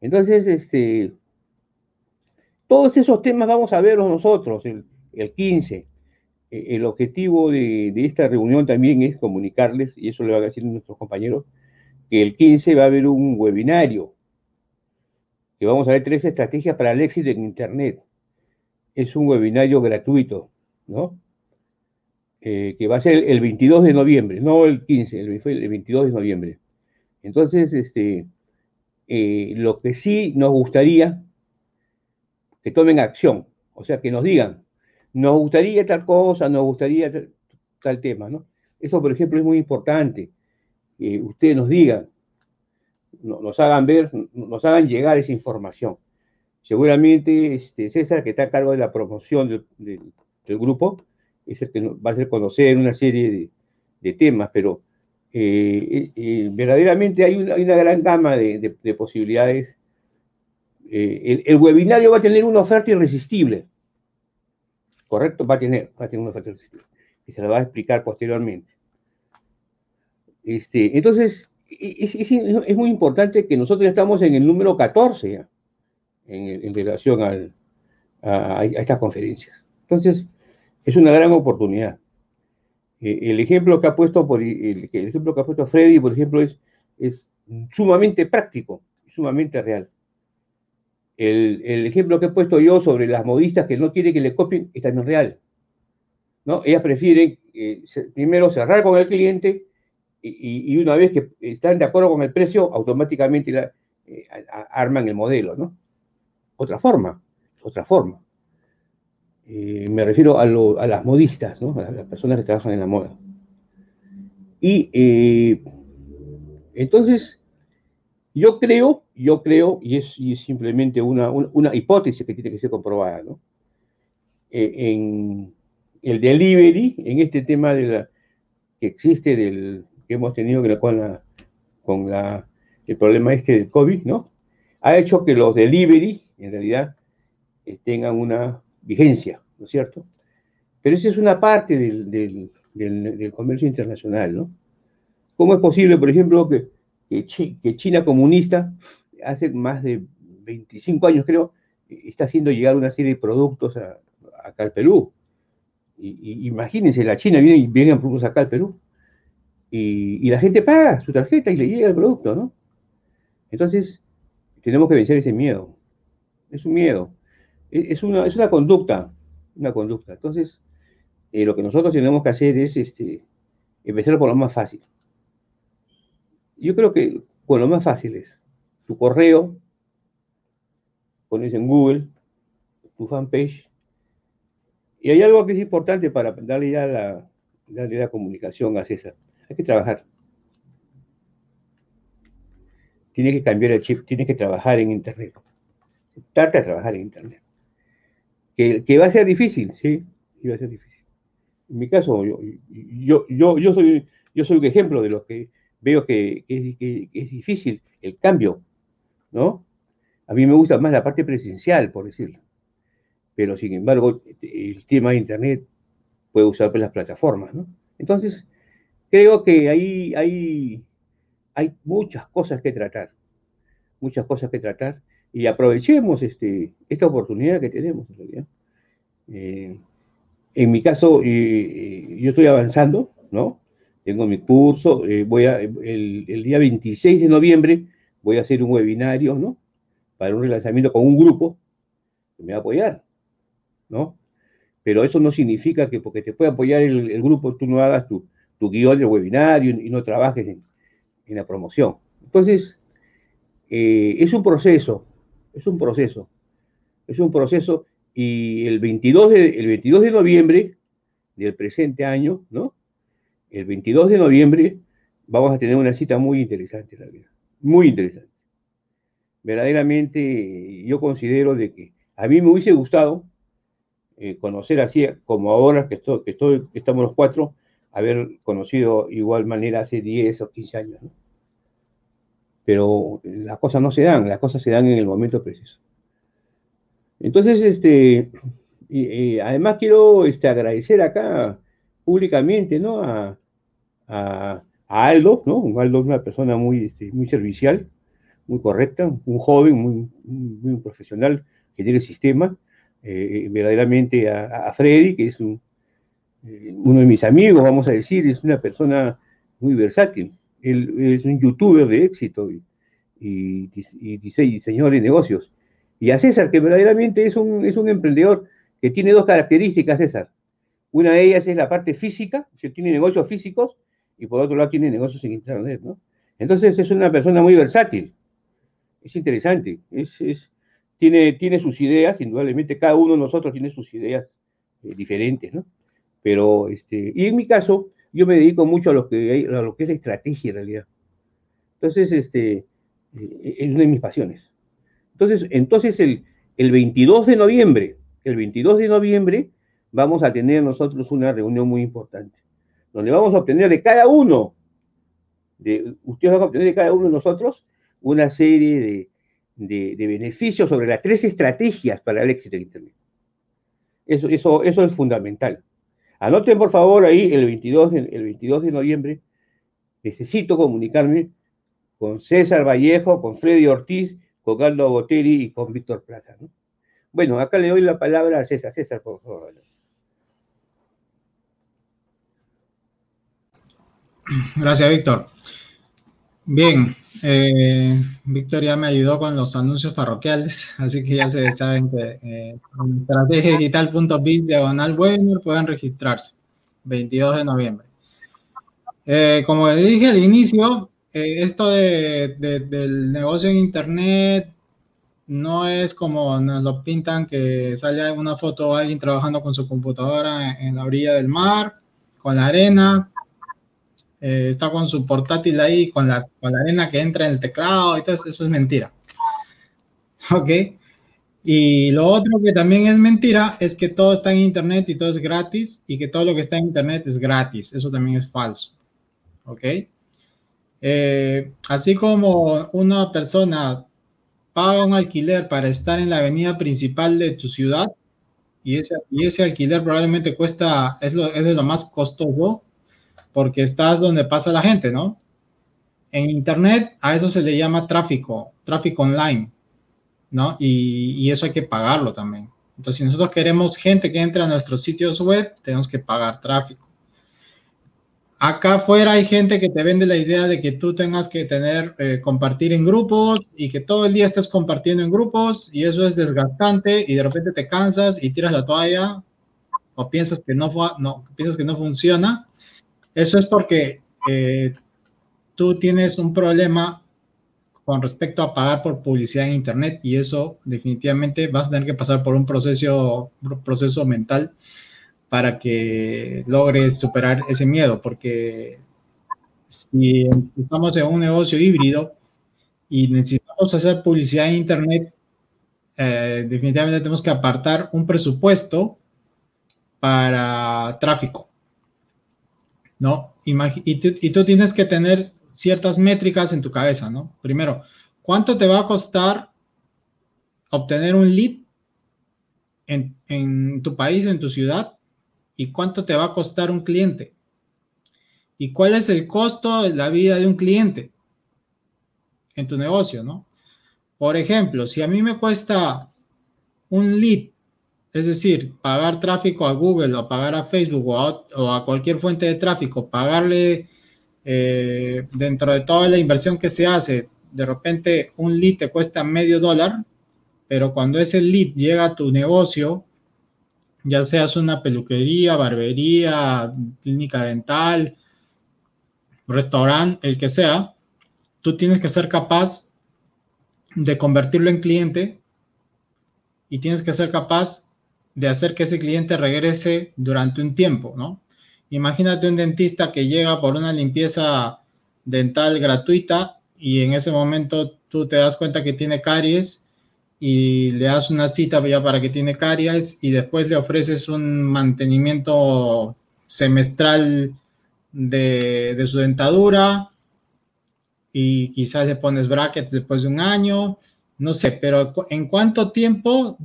Entonces, este, todos esos temas vamos a verlos nosotros el, 15. E, el objetivo de, esta reunión también es comunicarles, y eso le van a decir nuestros compañeros, que el 15 va a haber un webinario, que vamos a ver tres estrategias para el éxito en Internet. Es un webinario gratuito, ¿no? Eh, que va a ser el 22 de noviembre, no el 15, el, 22 de noviembre. Entonces, este, eh, lo que sí nos gustaría que tomen acción, o sea, que nos digan, nos gustaría tal cosa, nos gustaría tal, tema, ¿no? Eso, por ejemplo, es muy importante, que ustedes nos digan, nos hagan ver, nos hagan llegar esa información. Seguramente este, César, que está a cargo de la promoción del grupo, es el que va a hacer conocer una serie de, temas, pero eh, eh, verdaderamente hay una, gran gama de, posibilidades. Eh, el, webinario va a tener una oferta irresistible, ¿correcto? Va a tener, va a tener una oferta irresistible, y se la va a explicar posteriormente. Este, entonces, es, muy importante que nosotros estamos en el número 14 en, relación a, a estas conferencias. Entonces, es una gran oportunidad. Eh, el ejemplo que ha puesto por el, ejemplo que ha puesto Freddy, por ejemplo, es, es sumamente práctico, sumamente real. El, el, ejemplo que he puesto yo sobre las modistas que no quieren que le copien es también real. ¿no? Ellas prefieren eh, primero cerrar con el cliente y, y, una vez que están de acuerdo con el precio, automáticamente eh, arman el modelo. ¿no? Otra forma, otra forma. Eh, me refiero a, las modistas, ¿no? a las personas que trabajan en la moda. Y entonces, yo creo, yo creo, y es, simplemente una, hipótesis que tiene que ser comprobada, ¿no? Eh, en el delivery, en este tema de la, que existe del, que hemos tenido con, la, con la, el problema este del COVID, ¿no? Ha hecho que los delivery, en realidad, tengan una vigencia, ¿no es cierto? Pero esa es una parte del, del, comercio internacional, ¿no? ¿Cómo es posible, por ejemplo, que, que, China comunista, hace más de 25 años creo, está haciendo llegar una serie de productos a, acá al Perú? Y, imagínense, la China viene y vienen productos acá al Perú. Y, la gente paga su tarjeta y le llega el producto, ¿no? Entonces, tenemos que vencer ese miedo. Es un miedo es una, es una conducta, una conducta. Entonces, eh, lo que nosotros tenemos que hacer es este, empezar por lo más fácil. Yo creo que con lo más fácil es tu correo, pones en Google, tu fanpage, y hay algo que es importante para darle ya la, darle la comunicación a César. Hay que trabajar. Tienes que cambiar el chip, tienes que trabajar en Internet. Trata de trabajar en Internet que, va a ser difícil, sí, va a ser difícil. En mi caso, yo, yo, yo, soy, yo soy un ejemplo de lo que veo que, es, difícil el cambio, ¿no? A mí me gusta más la parte presencial, por decirlo. Pero sin embargo, el tema de Internet puede usar las plataformas, ¿no? Entonces, creo que ahí hay, hay muchas cosas que tratar, muchas cosas que tratar y aprovechemos este, esta oportunidad que tenemos eh, en mi caso, eh, yo estoy avanzando, ¿no? Tengo mi curso, eh, voy a, el, día 26 de noviembre voy a hacer un webinario, ¿no? Para un relanzamiento con un grupo que me va a apoyar, ¿no? Pero eso no significa que porque te pueda apoyar el, grupo tú no hagas tu, guion del webinario y no trabajes en, en la promoción. Entonces, es un proceso, es un proceso. Es un proceso y el 22 de, el 22 de noviembre del presente año, ¿no? El 22 de noviembre vamos a tener una cita muy interesante, la vida. Muy interesante. Verdaderamente yo considero de que a mí me hubiese gustado eh, conocer así, como ahora que, estamos los cuatro, haber conocido igual manera hace 10 o 15 años, pero las cosas no se dan, las cosas se dan en el momento preciso. Entonces, este, y, además quiero este, agradecer acá públicamente, ¿no? A, a, Aldo, ¿no? Aldo es una persona muy, este, muy servicial, muy correcta, un joven, muy, muy profesional que tiene el sistema, eh, verdaderamente a, Freddy, que es un, eh, uno de mis amigos, vamos a decir, es una persona muy versátil, él es un youtuber de éxito y, y, diseñador de negocios. Y a César, que verdaderamente es un, es un emprendedor que tiene dos características, César. Una de ellas es la parte física, que tiene negocios físicos, y por otro lado tiene negocios en Internet, ¿no? Entonces es una persona muy versátil. Es interesante. Es, tiene, tiene sus ideas, indudablemente cada uno de nosotros tiene sus ideas eh, diferentes, ¿no? Pero, este, y en mi caso, yo me dedico mucho a lo que, a lo que es la estrategia en realidad. Entonces, este, eh, es una de mis pasiones. Entonces, entonces el, el 22 de noviembre, el 22 de noviembre, vamos a tener nosotros una reunión muy importante, donde vamos a obtener de cada uno, de, ustedes van a obtener de cada uno de nosotros una serie de, de, beneficios sobre las tres estrategias para el éxito de Internet. Eso, eso, eso es fundamental. Anoten por favor ahí el 22 de, el 22 de noviembre. Necesito comunicarme con César Vallejo, con Freddy Ortiz, con Carlos Botelli y con Víctor Plaza. Bueno, acá le doy la palabra a César. César, por favor. Gracias, Víctor. Bien, eh, Víctor ya me ayudó con los anuncios parroquiales, así que ya se saben que eh, en estrategiadigital.biz diagonal webinar pueden registrarse, 22 de noviembre. Eh, como le dije al inicio, eh, esto de, del negocio en Internet no es como nos lo pintan, que sale una foto de alguien trabajando con su computadora en la orilla del mar, con la arena, eh, está con su portátil ahí, con la, con la arena que entra en el teclado y todo eso, es mentira. ¿Ok? Y lo otro que también es mentira es que todo está en Internet y todo es gratis y que todo lo que está en Internet es gratis. Eso también es falso. ¿Ok? Eh, así como una persona paga un alquiler para estar en la avenida principal de tu ciudad y ese, y ese alquiler probablemente cuesta, es, es de lo más costoso porque estás donde pasa la gente, ¿no? En Internet a eso se le llama tráfico, tráfico online, ¿no? Y, eso hay que pagarlo también. Entonces, si nosotros queremos gente que entre a nuestros sitios web, tenemos que pagar tráfico. Acá afuera hay gente que te vende la idea de que tú tengas que tener, eh, compartir en grupos y que todo el día estés compartiendo en grupos y eso es desgastante y de repente te cansas y tiras la toalla o piensas que no, piensas que no funciona eso es porque eh, tú tienes un problema con respecto a pagar por publicidad en Internet y eso definitivamente vas a tener que pasar por un proceso, proceso mental para que logres superar ese miedo, porque si estamos en un negocio híbrido y necesitamos hacer publicidad en Internet, eh, definitivamente tenemos que apartar un presupuesto para tráfico. ¿No? y, tú, tienes que tener ciertas métricas en tu cabeza, ¿no? Primero, ¿cuánto te va a costar obtener un lead en, en tu país, en tu ciudad? ¿Y cuánto te va a costar un cliente? ¿Y cuál es el costo de la vida de un cliente en tu negocio, no? Por ejemplo, si a mí me cuesta un lead es decir, pagar tráfico a Google o pagar a Facebook o a, cualquier fuente de tráfico, pagarle eh, dentro de toda la inversión que se hace, de repente un lead te cuesta medio dólar, pero cuando ese lead llega a tu negocio, ya seas una peluquería, barbería, clínica dental, restaurante, el que sea, tú tienes que ser capaz de convertirlo en cliente y tienes que ser capaz de hacer que ese cliente regrese durante un tiempo, ¿no? Imagínate un dentista que llega por una limpieza dental gratuita y en ese momento tú te das cuenta que tiene caries y le das una cita ya para que tiene caries y después le ofreces un mantenimiento semestral de, de su dentadura y quizás le pones brackets después de un año, no sé, pero ¿en cuánto tiempo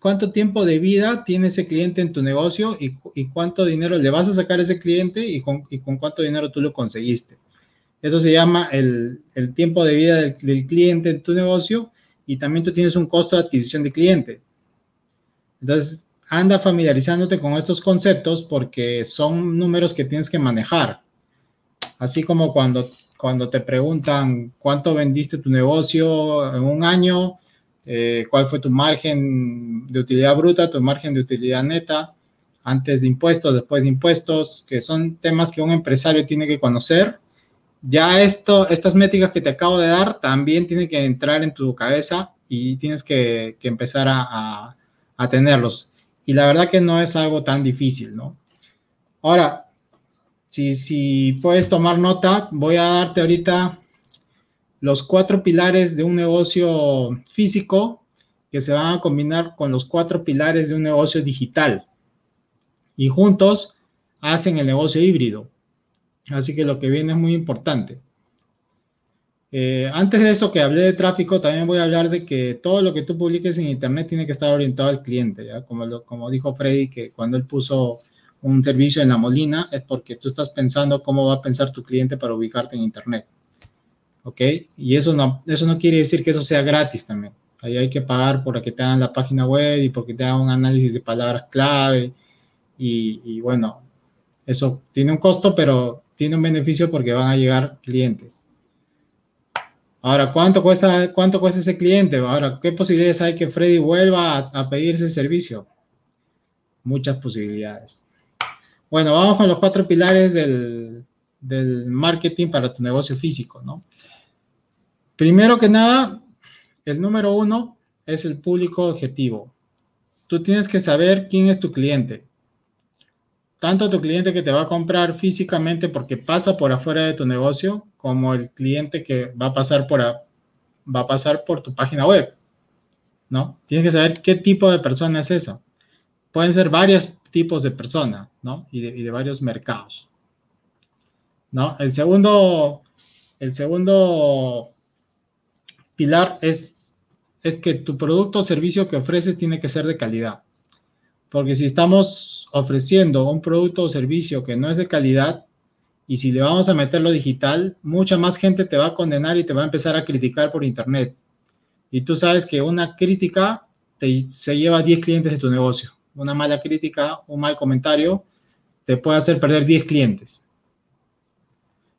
cuánto tiempo de vida tiene ese cliente en tu negocio y, cuánto dinero le vas a sacar a ese cliente y con, cuánto dinero tú lo conseguiste. Eso se llama el, tiempo de vida del, cliente en tu negocio y también tú tienes un costo de adquisición de cliente. Entonces, anda familiarizándote con estos conceptos porque son números que tienes que manejar. Así como cuando te preguntan cuánto vendiste tu negocio en un año, eh, cuál fue tu margen de utilidad bruta, tu margen de utilidad neta, antes de impuestos, después de impuestos, que son temas que un empresario tiene que conocer. Ya esto, estas métricas que te acabo de dar también tienen que entrar en tu cabeza y tienes que, empezar a, tenerlos. Y la verdad que no es algo tan difícil, ¿no? Ahora, si, si puedes tomar nota, voy a darte ahorita los cuatro pilares de un negocio físico que se van a combinar con los cuatro pilares de un negocio digital. Y juntos hacen el negocio híbrido. Así que lo que viene es muy importante. Eh, antes de eso que hablé de tráfico, también voy a hablar de que todo lo que tú publiques en Internet tiene que estar orientado al cliente, ¿ya? Como, como dijo Freddy, que cuando él puso un servicio en la Molina es porque tú estás pensando cómo va a pensar tu cliente para ubicarte en Internet. ¿Ok? Y eso no, eso no quiere decir que eso sea gratis también. Ahí hay que pagar por que te hagan la página web y porque te hagan un análisis de palabras clave. Y, bueno, eso tiene un costo, pero tiene un beneficio porque van a llegar clientes. Ahora, ¿cuánto cuesta, cuánto cuesta ese cliente? Ahora, ¿qué posibilidades hay que Freddy vuelva a, pedir ese servicio? Muchas posibilidades. Bueno, vamos con los cuatro pilares del, del marketing para tu negocio físico, ¿no? Primero que nada, el número uno es el público objetivo. Tú tienes que saber quién es tu cliente. Tanto tu cliente que te va a comprar físicamente porque pasa por afuera de tu negocio, como el cliente que va a pasar por, va a pasar por tu página web, ¿no? Tienes que saber qué tipo de persona es esa. Pueden ser varios tipos de personas, ¿no? Y de, varios mercados, ¿no? El segundo, el segundo pilar es, que tu producto o servicio que ofreces tiene que ser de calidad. Porque si estamos ofreciendo un producto o servicio que no es de calidad, y si le vamos a meter lo digital, mucha más gente te va a condenar y te va a empezar a criticar por internet. Y tú sabes que una crítica te, se lleva 10 clientes de tu negocio. Una mala crítica, un mal comentario, te puede hacer perder 10 clientes.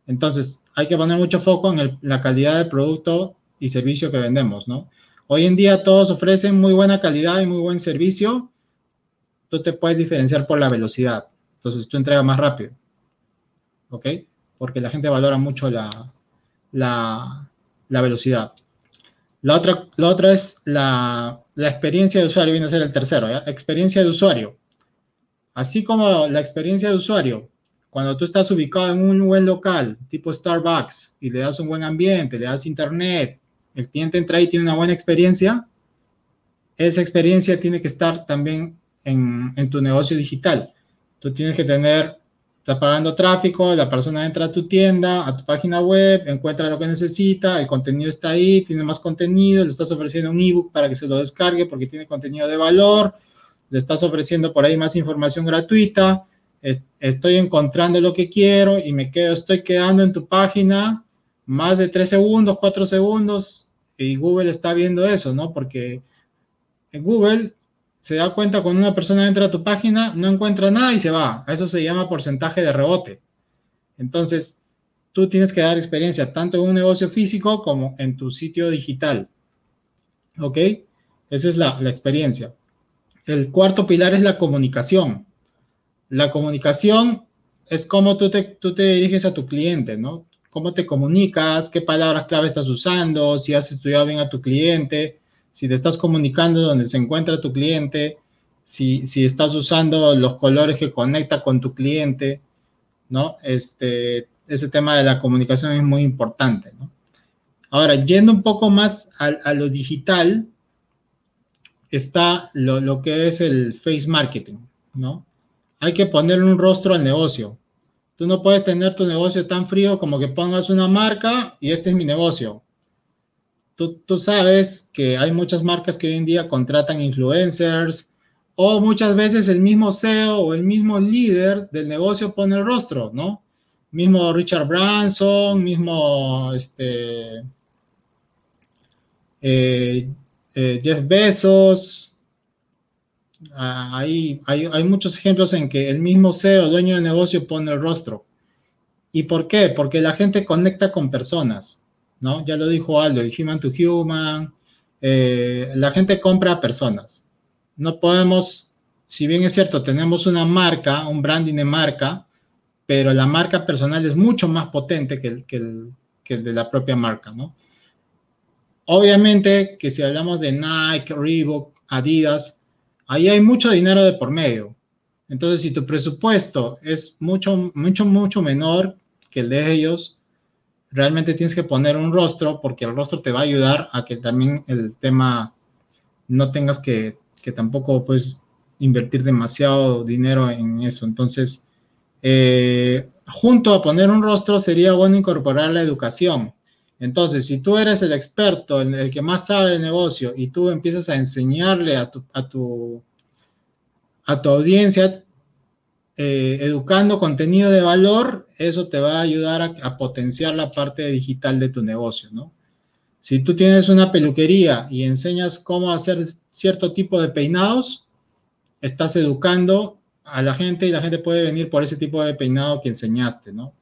Entonces, hay que poner mucho foco en la calidad del producto y servicio que vendemos, ¿no? Hoy en día todos ofrecen muy buena calidad y muy buen servicio. Tú te puedes diferenciar por la velocidad. Entonces, tú entregas más rápido. ¿ok? Porque la gente valora mucho la, la, velocidad. La otra, la otra es la, experiencia de usuario, viene a ser el tercero. Experiencia de usuario. Así como la experiencia de usuario, cuando tú estás ubicado en un buen local, tipo Starbucks, y le das un buen ambiente, le das internet, el cliente entra ahí tiene una buena experiencia, esa experiencia tiene que estar también en, en tu negocio digital. Tú tienes que tener Está pagando tráfico, la persona entra a tu tienda, a tu página web, encuentra lo que necesita, el contenido está ahí, tiene más contenido, le estás ofreciendo un ebook para que se lo descargue porque tiene contenido de valor, le estás ofreciendo por ahí más información gratuita, estoy encontrando lo que quiero y me quedo, estoy quedando en tu página más de tres segundos, cuatro segundos, y Google está viendo eso, ¿no? Porque Google se da cuenta cuando una persona entra a tu página, no encuentra nada y se va. A eso se llama porcentaje de rebote. Entonces, tú tienes que dar experiencia tanto en un negocio físico como en tu sitio digital. ¿Ok? Esa es la, experiencia. El cuarto pilar es la comunicación. La comunicación es cómo tú te, tú te diriges a tu cliente, ¿no? Cómo te comunicas, qué palabras clave estás usando, si has estudiado bien a tu cliente, si te estás comunicando donde se encuentra tu cliente, si, si estás usando los colores que conecta con tu cliente, ¿no? Este, ese tema de la comunicación es muy importante. Ahora, yendo un poco más a, lo digital, está lo, lo, que es el face marketing, ¿no? Hay que ponerle un rostro al negocio. Tú no puedes tener tu negocio tan frío como que pongas una marca y este es mi negocio tú, sabes que hay muchas marcas que hoy en día contratan influencers o muchas veces el mismo CEO o el mismo líder del negocio pone el rostro, ¿no? Mismo Richard Branson, mismo este, eh, eh, Jeff Bezos. Ah, hay, hay, muchos ejemplos en que el mismo CEO, dueño del negocio, pone el rostro. ¿Y por qué? Porque la gente conecta con personas. ¿no? Ya lo dijo Aldo, el human to human. Eh, la gente compra a personas. No podemos, si bien es cierto, tenemos una marca, un branding de marca, pero la marca personal es mucho más potente que el, que el, de la propia marca, ¿no? Obviamente que si hablamos de Nike, Reebok, Adidas, ahí hay mucho dinero de por medio. Entonces, si tu presupuesto es mucho, mucho, mucho menor que el de ellos, realmente tienes que poner un rostro porque el rostro te va a ayudar a que también el tema no tengas que, que tampoco pues invertir demasiado dinero en eso. Entonces, eh, junto a poner un rostro sería bueno incorporar la educación. Entonces, si tú eres el experto, el, que más sabe del negocio y tú empiezas a enseñarle a tu, a tu, a tu audiencia, eh, educando contenido de valor, eso te va a ayudar a, a, potenciar la parte digital de tu negocio, ¿no? Si tú tienes una peluquería y enseñas cómo hacer cierto tipo de peinados, estás educando a la gente y la gente puede venir por ese tipo de peinado que enseñaste, ¿no?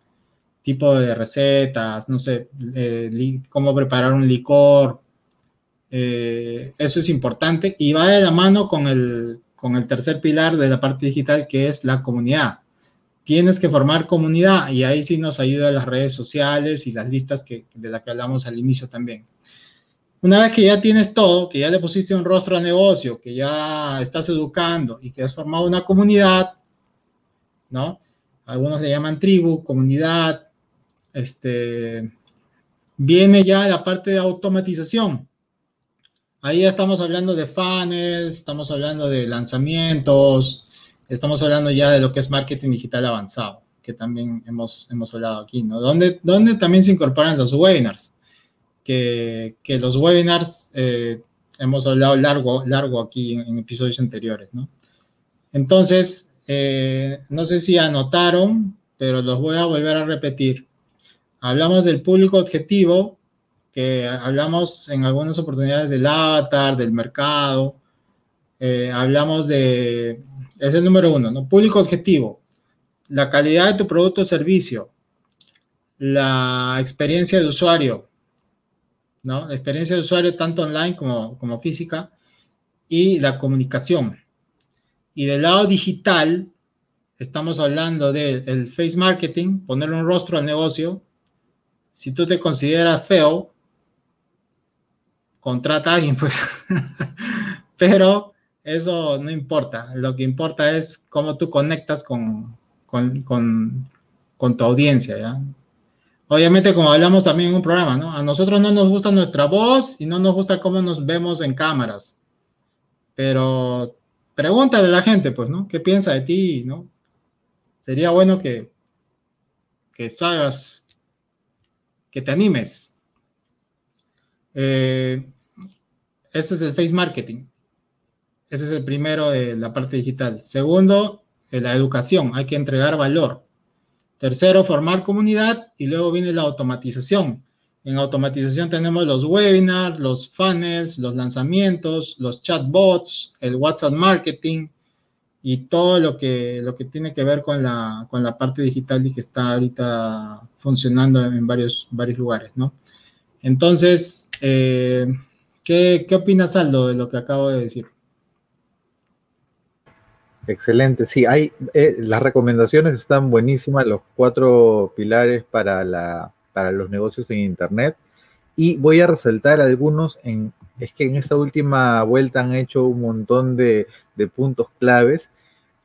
Tipo de recetas, no sé, eh, cómo preparar un licor. Eh, eso es importante y va de la mano con el, con el tercer pilar de la parte digital que es la comunidad. Tienes que formar comunidad y ahí sí nos ayuda las redes sociales y las listas que, de las que hablamos al inicio también. Una vez que ya tienes todo, que ya le pusiste un rostro al negocio, que ya estás educando y que has formado una comunidad, ¿no? Algunos le llaman tribu, comunidad, este, viene ya la parte de automatización. Ahí ya estamos hablando de funnels, estamos hablando de lanzamientos, estamos hablando ya de lo que es marketing digital avanzado, que también hemos, hemos hablado aquí, ¿no? Donde, donde también se incorporan los webinars que, los webinars eh, hemos hablado largo, largo aquí en, episodios anteriores, ¿no? Entonces, eh, no sé si anotaron, pero los voy a volver a repetir. Hablamos del público objetivo, que hablamos en algunas oportunidades del avatar, del mercado. Eh, hablamos de, es el número uno, ¿no? Público objetivo, la calidad de tu producto o servicio, la experiencia de usuario, ¿no? La experiencia de usuario tanto online como, como física y la comunicación. Y del lado digital, estamos hablando del face marketing, poner un rostro al negocio. Si tú te consideras feo, contrata a alguien, pues. Pero eso no importa. Lo que importa es cómo tú conectas con, con, con, tu audiencia. Obviamente, como hablamos también en un programa, ¿no? A nosotros no nos gusta nuestra voz y no nos gusta cómo nos vemos en cámaras. Pero pregúntale a la gente, pues, ¿no? ¿Qué piensa de ti, no? Sería bueno que, que salgas, que te animes. Eh, ese es el face marketing. Ese es el primero de la parte digital. Segundo, la educación. Hay que entregar valor. Tercero, formar comunidad y luego viene la automatización. En automatización tenemos los webinars, los funnels, los lanzamientos, los chatbots, el WhatsApp marketing y todo lo que, lo que tiene que ver con la, con la parte digital y que está ahorita funcionando en varios, varios lugares, ¿no? Entonces, eh, ¿qué, ¿qué opinas, Aldo, de lo que acabo de decir? Excelente, sí, hay, eh, las recomendaciones están buenísimas, los cuatro pilares para, la, para los negocios en Internet. Y voy a resaltar algunos, en, es que en esta última vuelta han hecho un montón de, puntos claves,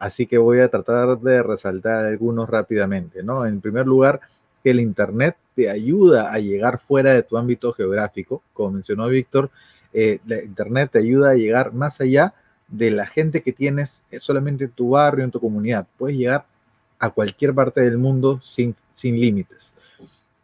así que voy a tratar de resaltar algunos rápidamente, ¿no? En primer lugar, que el Internet te ayuda a llegar fuera de tu ámbito geográfico, como mencionó Víctor, eh, Internet te ayuda a llegar más allá de la gente que tienes solamente en tu barrio, en tu comunidad. Puedes llegar a cualquier parte del mundo sin, sin límites.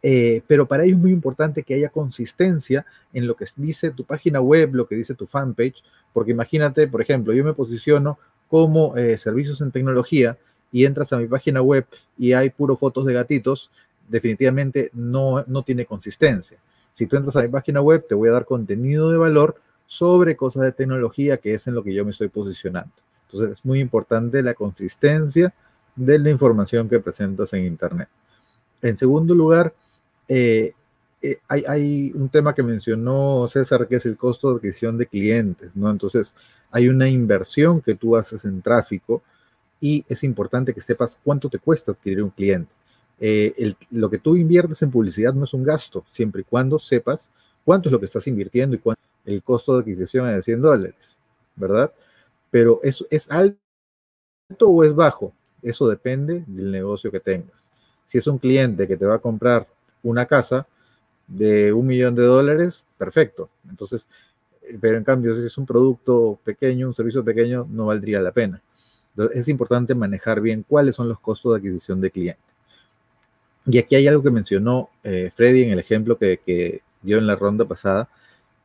Eh, pero para ello es muy importante que haya consistencia en lo que dice tu página web, lo que dice tu fanpage, porque imagínate, por ejemplo, yo me posiciono como eh, servicios en tecnología y entras a mi página web y hay puro fotos de gatitos, definitivamente no, no tiene consistencia. Si tú entras a mi página web, te voy a dar contenido de valor, sobre cosas de tecnología, que es en lo que yo me estoy posicionando. Entonces es muy importante la consistencia de la información que presentas en Internet. En segundo lugar, eh, eh, hay, un tema que mencionó César, que es el costo de adquisición de clientes, ¿no? Entonces, hay una inversión que tú haces en tráfico y es importante que sepas cuánto te cuesta adquirir un cliente. Eh, lo que tú inviertes en publicidad no es un gasto, siempre y cuando sepas cuánto es lo que estás invirtiendo y cuánto el costo de adquisición es de 100 dólares, ¿verdad? Pero ¿es, ¿es alto o es bajo? Eso depende del negocio que tengas. Si es un cliente que te va a comprar una casa de un millón de dólares, perfecto. Entonces, eh, pero en cambio, si es un producto pequeño, un servicio pequeño, no valdría la pena. Entonces, es importante manejar bien cuáles son los costos de adquisición de cliente. Y aquí hay algo que mencionó eh, Freddy en el ejemplo que, que dio en la ronda pasada,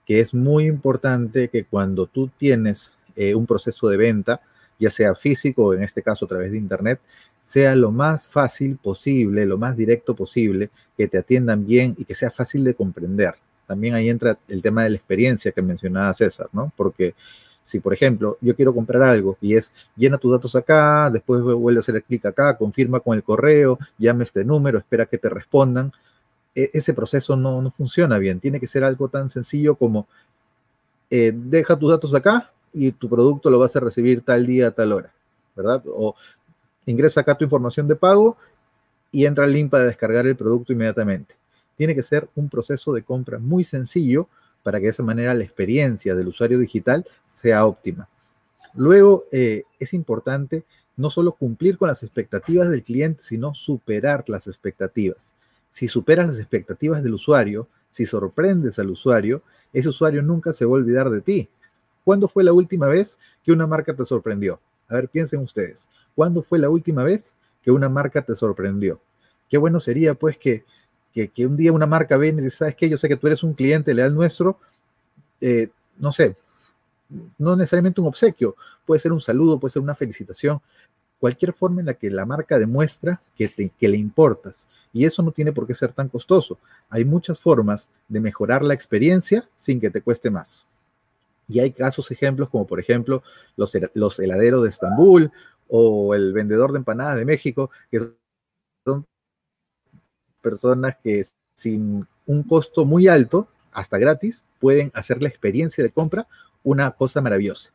que es muy importante que cuando tú tienes eh, un proceso de venta, ya sea físico en este caso a través de Internet, sea lo más fácil posible, lo más directo posible, que te atiendan bien y que sea fácil de comprender. También ahí entra el tema de la experiencia que mencionaba César, ¿no? Porque si, por ejemplo, yo quiero comprar algo y es llena tus datos acá, después vuelve a hacer clic acá, confirma con el correo, llame este número, espera que te respondan, e, ese proceso no, no, funciona bien. Tiene que ser algo tan sencillo como eh, deja tus datos acá y tu producto lo vas a recibir tal día, tal hora, ¿verdad? O ingresa acá tu información de pago y entra el link para descargar el producto inmediatamente. Tiene que ser un proceso de compra muy sencillo para que de esa manera la experiencia del usuario digital sea óptima. Luego, eh, es importante no solo cumplir con las expectativas del cliente, sino superar las expectativas si superas las expectativas del usuario, si sorprendes al usuario, ese usuario nunca se va a olvidar de ti. ¿Cuándo fue la última vez que una marca te sorprendió? A ver, piensen ustedes. ¿Cuándo fue la última vez que una marca te sorprendió? Qué bueno sería, pues, que, que, un día una marca viene y dice, ¿sabes qué? Yo sé que tú eres un cliente leal nuestro, eh, no sé, no necesariamente un obsequio, puede ser un saludo, puede ser una felicitación, cualquier forma en la que la marca demuestra que, que le importas. Y eso no tiene por qué ser tan costoso. Hay muchas formas de mejorar la experiencia sin que te cueste más. Y hay casos, ejemplos, como por ejemplo los heladeros de Estambul o el vendedor de empanadas de México, que son personas que sin un costo muy alto, hasta gratis, pueden hacer la experiencia de compra una cosa maravillosa.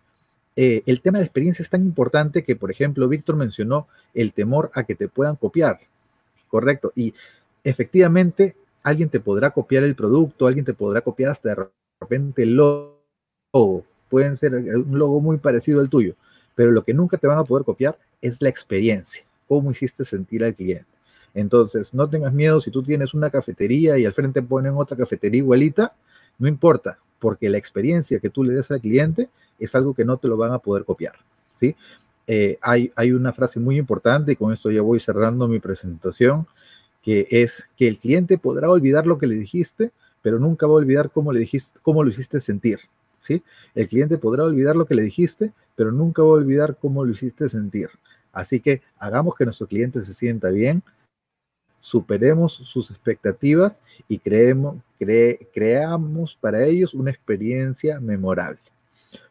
Eh, el tema de experiencia es tan importante que, por ejemplo, Víctor mencionó el temor a que te puedan copiar, ¿correcto? Y efectivamente, alguien te podrá copiar el producto, alguien te podrá copiar hasta de repente el logo, pueden ser un logo muy parecido al tuyo, pero lo que nunca te van a poder copiar es la experiencia, cómo hiciste sentir al cliente. Entonces, no tengas miedo si tú tienes una cafetería y al frente ponen otra cafetería igualita, no importa, porque la experiencia que tú le des al cliente es algo que no te lo van a poder copiar, ¿sí? Eh, hay, hay una frase muy importante, y con esto ya voy cerrando mi presentación, que es que el cliente podrá olvidar lo que le dijiste, pero nunca va a olvidar cómo, le dijiste, cómo lo hiciste sentir, ¿sí? El cliente podrá olvidar lo que le dijiste, pero nunca va a olvidar cómo lo hiciste sentir. Así que hagamos que nuestro cliente se sienta bien, superemos sus expectativas y creemos, creamos para ellos una experiencia memorable.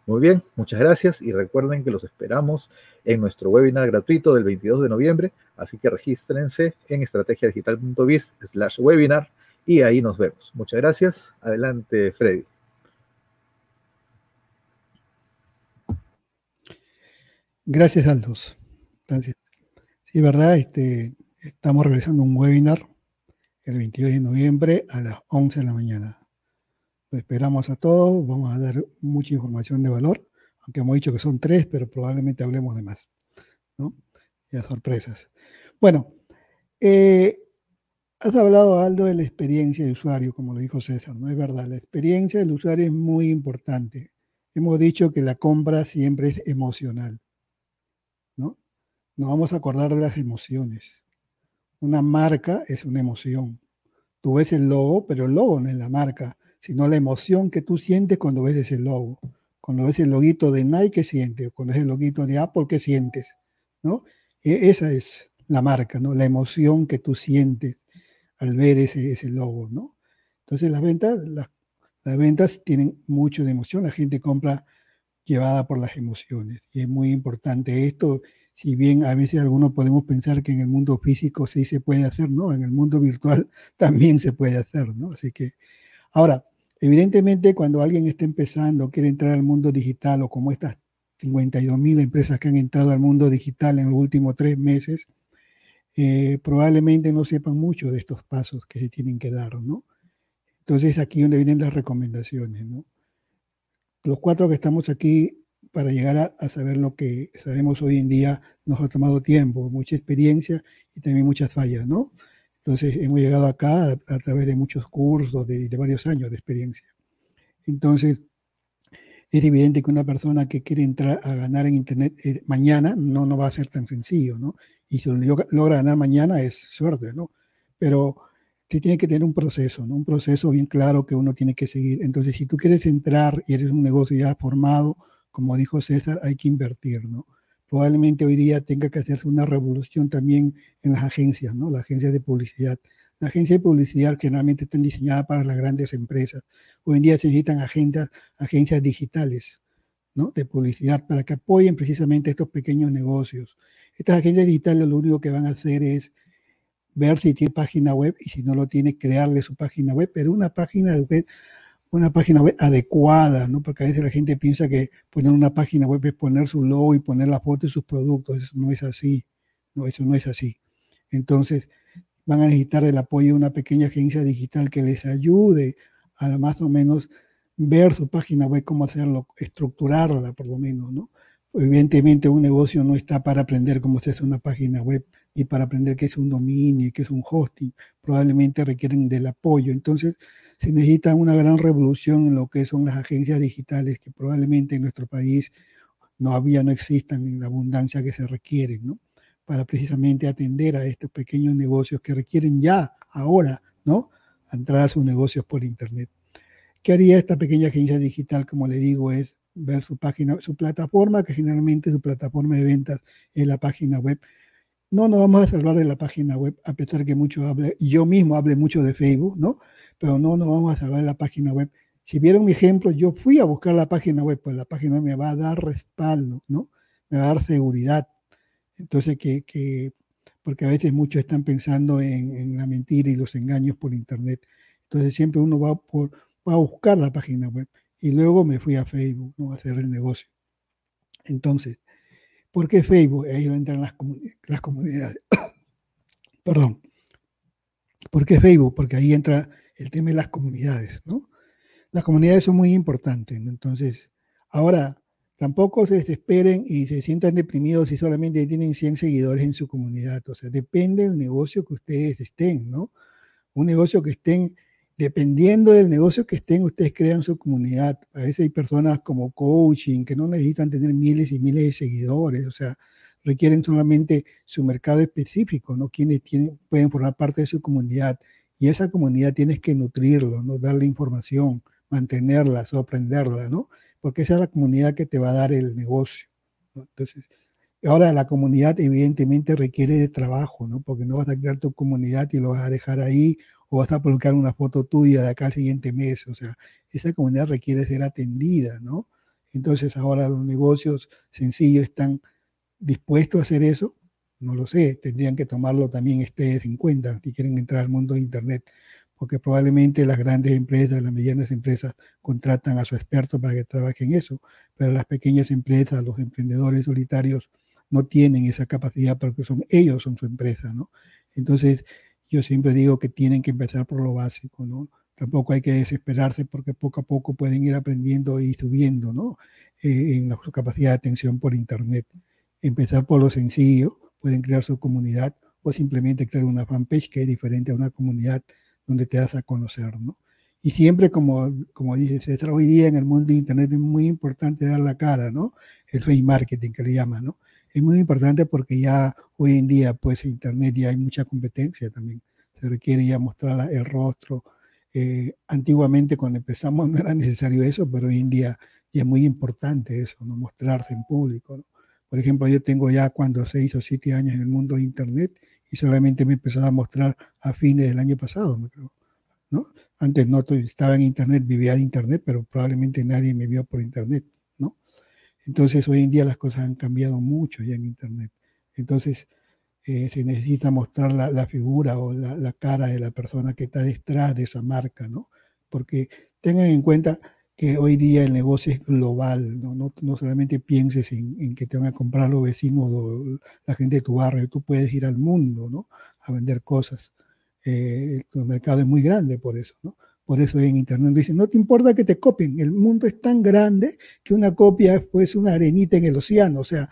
Muy bien, muchas gracias y recuerden que los esperamos en nuestro webinar gratuito del 22 de noviembre, así que regístrense en estrategiadigital.biz slash webinar y ahí nos vemos. Muchas gracias. Adelante, Freddy. Gracias, Aldos. Gracias. Sí, verdad, este, estamos realizando un webinar el 22 de noviembre a las 11 de la mañana. Lo esperamos a todos, vamos a dar mucha información de valor, aunque hemos dicho que son tres, pero probablemente hablemos de más, ¿no? Ya sorpresas. Bueno, eh, has hablado, Aldo, de la experiencia de usuario, como lo dijo César, ¿no? Es verdad, la experiencia del usuario es muy importante. Hemos dicho que la compra siempre es emocional. Nos vamos a acordar de las emociones. Una marca es una emoción. Tú ves el logo, pero el logo no es la marca sino la emoción que tú sientes cuando ves ese logo. Cuando ves el loguito de Nike, ¿qué sientes? Cuando ves el loguito de Apple, ¿qué sientes? ¿No? E, esa es la marca, ¿no? La emoción que tú sientes al ver ese, ese logo, ¿no? Entonces las ventas, las, las ventas tienen mucho de emoción. La gente compra llevada por las emociones. Y es muy importante esto. Si bien a veces algunos podemos pensar que en el mundo físico sí se puede hacer, ¿no? En el mundo virtual también se puede hacer, ¿no? Así que, ahora, Evidentemente, cuando alguien está empezando, quiere entrar al mundo digital o como estas 52 mil empresas que han entrado al mundo digital en los últimos tres meses, eh, probablemente no sepan mucho de estos pasos que se tienen que dar, ¿no? Entonces aquí donde vienen las recomendaciones, ¿no? Los cuatro que estamos aquí para llegar a, saber lo que sabemos hoy en día nos ha tomado tiempo, mucha experiencia y también muchas fallas, ¿no? Entonces hemos llegado acá a, través de muchos cursos, de, de, varios años de experiencia. Entonces, es evidente que una persona que quiere entrar a ganar en Internet eh, mañana no, no va a ser tan sencillo, ¿no? Y si lo logra ganar mañana es suerte, ¿no? Pero sí tiene que tener un proceso, ¿no? Un proceso bien claro que uno tiene que seguir. Entonces, si tú quieres entrar y eres un negocio ya formado, como dijo César, hay que invertir, ¿no? Probablemente hoy día tenga que hacerse una revolución también en las agencias, ¿no? Las agencias de publicidad. Las agencias de publicidad generalmente están diseñadas para las grandes empresas. Hoy en día se necesitan agencias, digitales, ¿no? De publicidad para que apoyen precisamente estos pequeños negocios. Estas agencias digitales lo único que van a hacer es ver si tiene página web y si no lo tiene, crearle su página web, pero una página web una página web adecuada, ¿no? Porque a veces la gente piensa que poner una página web es poner su logo y poner la foto de sus productos. Eso no es así. No, eso no es así. Entonces, van a necesitar el apoyo de una pequeña agencia digital que les ayude a más o menos ver su página web, cómo hacerlo, estructurarla por lo menos, ¿no? Evidentemente un negocio no está para aprender cómo se hace una página web y para aprender qué es un dominio, qué es un hosting. Probablemente requieren del apoyo. Entonces, se necesita una gran revolución en lo que son las agencias digitales que probablemente en nuestro país no había, no existan en la abundancia que se requieren, ¿no? Para precisamente atender a estos pequeños negocios que requieren ya, ahora, ¿no? Entrar a sus negocios por Internet. ¿Qué haría esta pequeña agencia digital? Como le digo, es ver su página, su plataforma, que generalmente su plataforma de ventas es la página web. No nos vamos a salvar de la página web, a pesar que mucho hable, yo mismo hable mucho de Facebook, ¿no? pero no nos vamos a salvar la página web. Si vieron mi ejemplo, yo fui a buscar la página web, pues la página web me va a dar respaldo, ¿no? Me va a dar seguridad. Entonces, que, porque a veces muchos están pensando en, la mentira y los engaños por Internet. Entonces, siempre uno va, por, va a buscar la página web. Y luego me fui a Facebook, ¿no? A hacer el negocio. Entonces, ¿por qué Facebook? Ahí entran las, las comunidades. Perdón. ¿Por qué Facebook? Porque ahí entra el tema de las comunidades, ¿no? Las comunidades son muy importantes, entonces, ahora, tampoco se desesperen y se sientan deprimidos si solamente tienen 100 seguidores en su comunidad, o sea, depende del negocio que ustedes estén, ¿no? Un negocio que estén, dependiendo del negocio que estén, ustedes crean su comunidad. A veces hay personas como coaching que no necesitan tener miles y miles de seguidores, o sea, requieren solamente su mercado específico, ¿no? Quienes pueden formar parte de su comunidad y esa comunidad tienes que nutrirlo, ¿no? Darle información, mantenerla, sorprenderla, ¿no? Porque esa es la comunidad que te va a dar el negocio. Entonces, ahora la comunidad evidentemente requiere de trabajo, ¿no? Porque no vas a crear tu comunidad y lo vas a dejar ahí o vas a publicar una foto tuya de acá al siguiente mes. O sea, esa comunidad requiere ser atendida, ¿no? Entonces ahora los negocios sencillos están dispuestos a hacer eso no lo sé, tendrían que tomarlo también ustedes en cuenta si quieren entrar al mundo de Internet, porque probablemente las grandes empresas, las medianas empresas contratan a su experto para que trabaje en eso, pero las pequeñas empresas, los emprendedores solitarios no tienen esa capacidad porque son ellos son su empresa, ¿no? Entonces, yo siempre digo que tienen que empezar por lo básico, ¿no? Tampoco hay que desesperarse porque poco a poco pueden ir aprendiendo y subiendo, ¿no? Eh, en su capacidad de atención por Internet. Empezar por lo sencillo, pueden crear su comunidad o simplemente crear una fanpage que es diferente a una comunidad donde te das a conocer, ¿no? Y siempre, como, como dice César, hoy día en el mundo de Internet es muy importante dar la cara, ¿no? El face marketing que le llaman, ¿no? Es muy importante porque ya hoy en día, pues, Internet ya hay mucha competencia también. Se requiere ya mostrar el rostro. Eh, antiguamente, cuando empezamos, no era necesario eso, pero hoy en día ya es muy importante eso, ¿no? Mostrarse en público. Por ejemplo, yo tengo ya cuando seis o siete años en el mundo de Internet y solamente me empezó a mostrar a fines del año pasado, me creo. Antes no estaba en Internet, vivía de Internet, pero probablemente nadie me vio por Internet. Entonces, hoy en día las cosas han cambiado mucho ya en Internet. Entonces, eh, se necesita mostrar la, figura o la, cara de la persona que está detrás de esa marca, ¿no? Porque tengan en cuenta que hoy día el negocio es global, no, no, solamente pienses en, en, que te van a comprar los vecinos o la gente de tu barrio, tú puedes ir al mundo ¿no? a vender cosas. Eh, el mercado es muy grande por eso, ¿no? Por eso en internet dicen, no te importa que te copien, el mundo es tan grande que una copia es pues una arenita en el océano, o sea,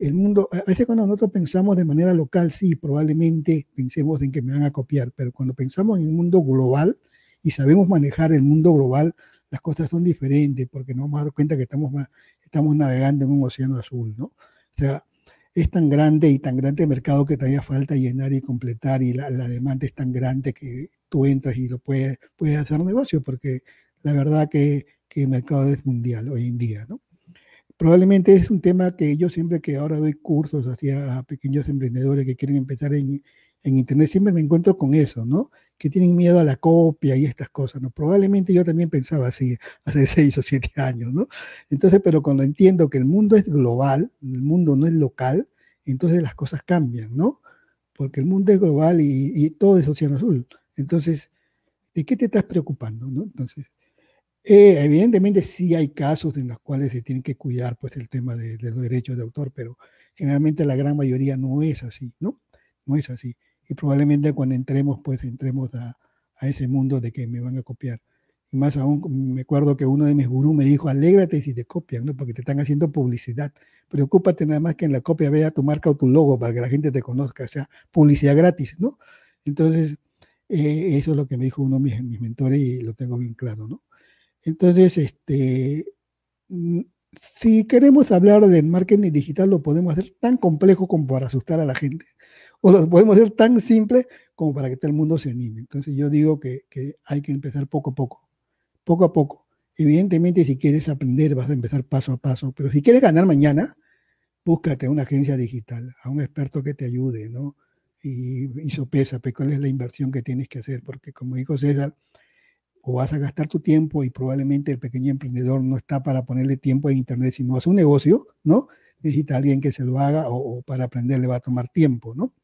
el mundo, a veces cuando nosotros pensamos de manera local, sí, probablemente pensemos en que me van a copiar, pero cuando pensamos en el mundo global y sabemos manejar el mundo global, las cosas son diferentes porque nos vamos a dar cuenta que estamos, estamos navegando en un océano azul, ¿no? O sea, es tan grande y tan grande el mercado que todavía falta llenar y completar y la, la demanda es tan grande que tú entras y lo puedes, puedes hacer negocio, porque la verdad que, que el mercado es mundial hoy en día, ¿no? Probablemente es un tema que yo siempre que ahora doy cursos hacia pequeños emprendedores que quieren empezar en, en Internet, siempre me encuentro con eso, ¿no? Que tienen miedo a la copia y estas cosas, ¿no? Probablemente yo también pensaba así hace seis o siete años, ¿no? Entonces, pero cuando entiendo que el mundo es global, el mundo no es local, entonces las cosas cambian, ¿no? Porque el mundo es global y, y todo es océano azul. Entonces, ¿de qué te estás preocupando? ¿no? Entonces, eh, evidentemente sí hay casos en los cuales se tiene que cuidar pues, el tema de, los derechos de autor, pero generalmente la gran mayoría no es así, ¿no? No es así. Y probablemente cuando entremos, pues entremos a, a ese mundo de que me van a copiar. Y más aún, me acuerdo que uno de mis gurús me dijo, alégrate si te copian, ¿no? porque te están haciendo publicidad. Preocúpate nada más que en la copia vea tu marca o tu logo para que la gente te conozca, o sea, publicidad gratis, ¿no? Entonces, eh, eso es lo que me dijo uno de mis, mentores y lo tengo bien claro, ¿no? Entonces, este, mm, si queremos hablar del marketing digital, lo podemos hacer tan complejo como para asustar a la gente, o lo podemos hacer tan simple como para que todo el mundo se anime. Entonces, yo digo que, que hay que empezar poco a poco, poco a poco. Evidentemente, si quieres aprender, vas a empezar paso a paso, pero si quieres ganar mañana, búscate una agencia digital, a un experto que te ayude, ¿no? Y, sopesa pues, cuál es la inversión que tienes que hacer, porque como dijo César, o vas a gastar tu tiempo y probablemente el pequeño emprendedor no está para ponerle tiempo a Internet, sino a su negocio, ¿no? Necesita alguien que se lo haga o, para aprender le va a tomar tiempo, ¿no?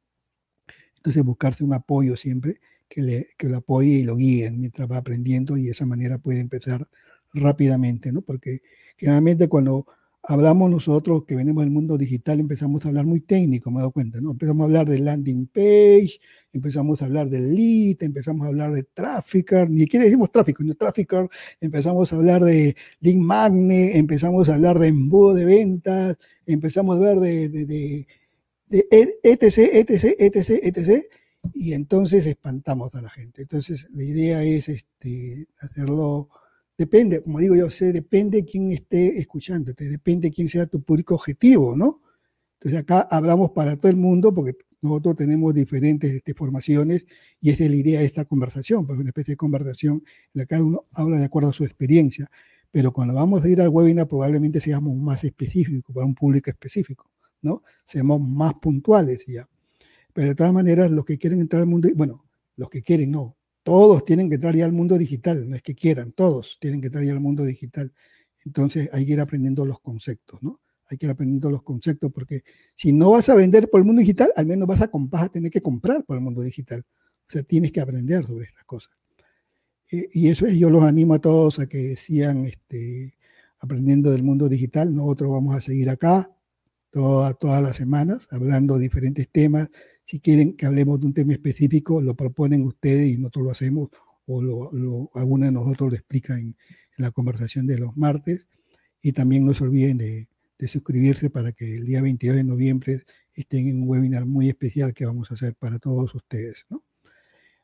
Entonces buscarse un apoyo siempre que, le, que lo apoye y lo guíe mientras va aprendiendo y de esa manera puede empezar rápidamente, ¿no? Porque generalmente cuando hablamos nosotros que venimos del mundo digital, empezamos a hablar muy técnico, me he dado cuenta, ¿no? Empezamos a hablar de landing page, empezamos a hablar del lead, empezamos a hablar de trafficker, ni siquiera decimos tráfico, no trafficker, empezamos a hablar de link magnet, empezamos a hablar de embudo de ventas, empezamos a hablar de, de, de, de etc, etc, etc, etc, y entonces espantamos a la gente. Entonces la idea es este, hacerlo Depende, como digo yo, sé, depende quién esté escuchándote, depende quién sea tu público objetivo, ¿no? Entonces acá hablamos para todo el mundo porque nosotros tenemos diferentes este, formaciones y esa es la idea de esta conversación, pues una especie de conversación en la que cada uno habla de acuerdo a su experiencia. Pero cuando vamos a ir al webinar probablemente seamos más específicos para un público específico, ¿no? Seamos más puntuales ya. Pero de todas maneras, los que quieren entrar al mundo, bueno, los que quieren, no, todos tienen que entrar ya al mundo digital, no es que quieran, todos tienen que entrar ya al mundo digital. Entonces hay que ir aprendiendo los conceptos, ¿no? Hay que ir aprendiendo los conceptos porque si no vas a vender por el mundo digital, al menos vas a, vas tener que comprar por el mundo digital. O sea, tienes que aprender sobre estas cosas. Y eso es, yo los animo a todos a que sigan este, aprendiendo del mundo digital. Nosotros vamos a seguir acá todas las semanas hablando de diferentes temas. Si quieren que hablemos de un tema específico, lo proponen ustedes y nosotros lo hacemos o lo, alguno de nosotros lo explica en, la conversación de los martes. Y también no se olviden de, suscribirse para que el día 22 de noviembre estén en un webinar muy especial que vamos a hacer para todos ustedes. ¿no?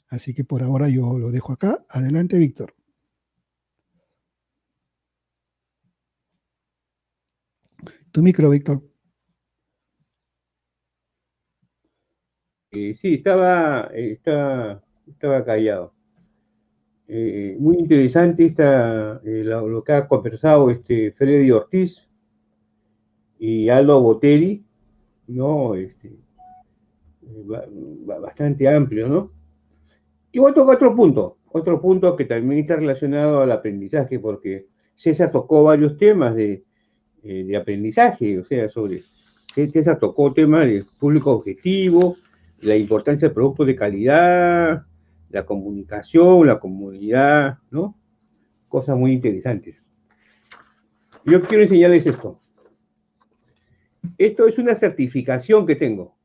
Así que por ahora yo lo dejo acá. Adelante, Víctor. Tu micro, Víctor. Eh, sí, estaba, estaba, estaba callado. Eh, muy interesante esta, eh, lo, que ha conversado este Freddy Ortiz y Aldo Boteri, ¿no? Este, bastante amplio, ¿no? Y voy a tocar otro punto, otro punto que también está relacionado al aprendizaje, porque César tocó varios temas de, de aprendizaje, o sea, sobre, César tocó temas de público objetivo, la importancia de productos de calidad, la comunicación, la comunidad, ¿no? Cosas muy interesantes. Yo quiero enseñarles esto. Esto es una certificación que tengo.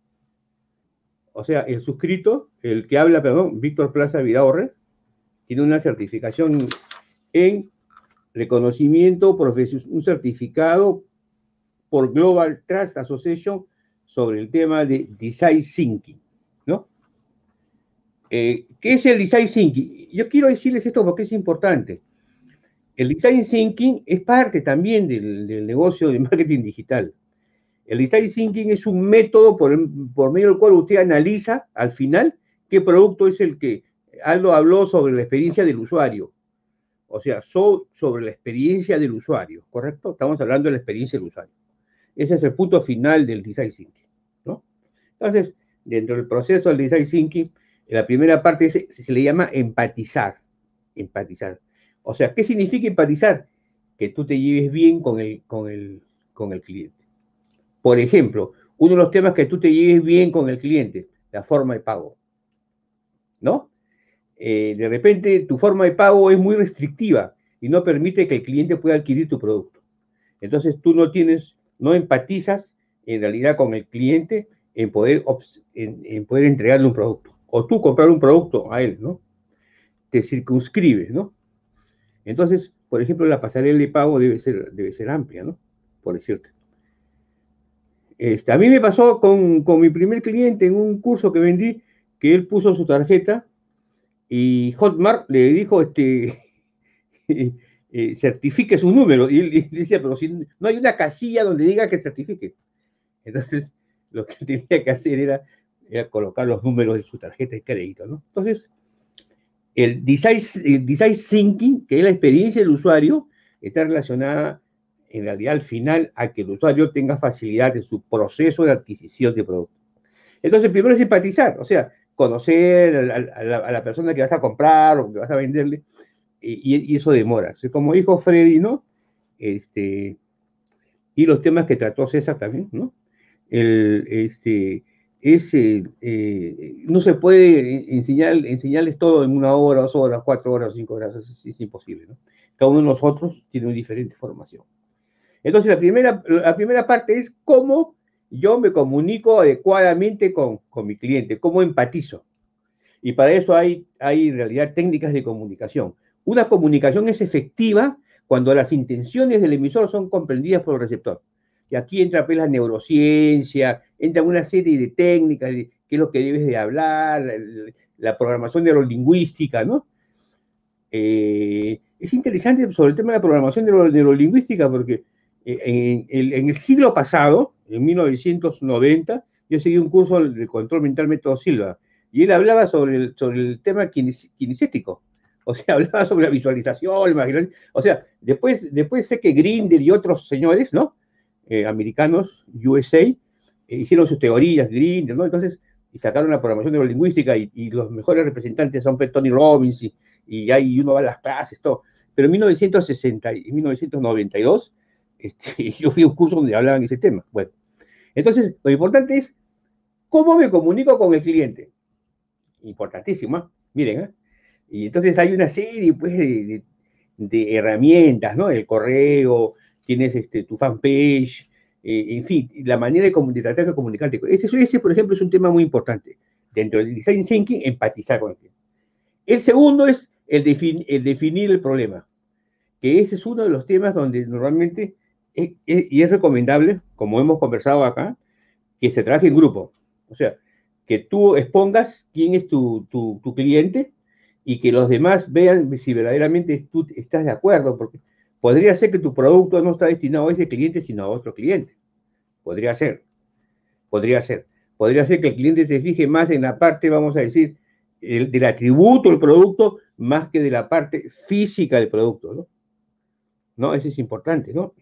O sea, el suscrito, el que habla, perdón, Víctor Plaza Vidaurre, tiene una certificación en reconocimiento profesional, un certificado por Global Trust Association sobre el tema de Design Thinking. Eh, ¿Qué es el Design Thinking? Yo quiero decirles esto porque es importante. El Design Thinking es parte también del, negocio de marketing digital. El Design Thinking es un método por, por medio del cual usted analiza al final qué producto es el que Aldo habló sobre la experiencia del usuario. O sea, sobre la experiencia del usuario, ¿correcto? Estamos hablando de la experiencia del usuario. Ese es el punto final del design thinking, ¿no? Entonces, dentro del proceso del design thinking, la primera parte se, le llama empatizar. Empatizar. O sea, ¿qué significa empatizar? Que tú te lleves bien con el, con el, con el cliente. Por ejemplo, uno de los temas que tú te lleves bien con el cliente, la forma de pago. ¿No? Eh, de repente tu forma de pago es muy restrictiva y no permite que el cliente pueda adquirir tu producto. Entonces tú no tienes, no empatizas en realidad con el cliente en poder, en, poder entregarle un producto. O tú comprar un producto a él, ¿no? Te circunscribes, ¿no? Entonces, por ejemplo, la pasarela de pago debe ser, debe ser amplia, ¿no? Por decirte. Este, a mí me pasó con, con mi primer cliente en un curso que vendí, que él puso su tarjeta y Hotmart le dijo, este, eh, certifique su número. Y él decía, pero si no hay una casilla donde diga que certifique. Entonces, lo que tenía que hacer era, colocar los números de su tarjeta de crédito, ¿no? Entonces, el design, design thinking, que es la experiencia del usuario, está relacionada en realidad al final a que el usuario tenga facilidad en su proceso de adquisición de producto. Entonces, primero es simpatizar, o sea, conocer a, la, persona que vas a comprar o que vas a venderle, y, eso demora. como dijo Freddy, ¿no? Este, y los temas que trató César también, ¿no? El, este, eh, no se puede enseñar, enseñarles todo en una hora, dos horas, cuatro horas, cinco horas, es, imposible, ¿no? Cada uno de nosotros tiene una diferente formación. Entonces, la primera, la primera parte es cómo yo me comunico adecuadamente con, mi cliente, cómo empatizo. Y para eso hay, hay en realidad técnicas de comunicación. Una comunicación es efectiva cuando las intenciones del emisor son comprendidas por el receptor. Y aquí entra pues, la neurociencia, entra una serie de técnicas, de qué es lo que debes de hablar, la, programación neurolingüística, ¿no? Eh, es interesante sobre el tema de la programación neurolingüística porque eh, en el siglo pasado, en 1990, yo seguí un curso de control mental método Silva, y él hablaba sobre el, sobre el tema kinestético, o sea, hablaba sobre la visualización, o sea, después, después sé que Grinder y otros señores, ¿no? Eh, americanos, USA, eh, hicieron sus teorías, Grinder, ¿no? Entonces, y sacaron la programación neurolingüística y, los mejores representantes son Tony Robbins y, y ahí uno va a las clases, todo. Pero en 1960 y 1992, este, yo fui a un curso donde hablaban ese tema. Bueno, entonces, lo importante es cómo me comunico con el cliente. Importantísimo, ¿eh? miren, ¿eh? Y entonces hay una serie pues, de, herramientas, ¿no? El correo, tienes este, tu fanpage, eh, en fin, la manera de, tratar de comunicarte. Ese, ese, por ejemplo, es un tema muy importante. Dentro del design thinking, empatizar con el cliente. El segundo es el, el definir el problema, que ese es uno de los temas donde normalmente y es recomendable, como hemos conversado acá, que se trabaje en grupo. O sea, que tú expongas quién es tu, tu, cliente y que los demás vean si verdaderamente tú estás de acuerdo, porque podría ser que tu producto no está destinado a ese cliente, sino a otro cliente. Podría ser. Podría ser. Podría ser que el cliente se fije más en la parte, vamos a decir, del atributo del producto, más que de la parte física del producto, ¿no? ¿No? Eso es importante, ¿no?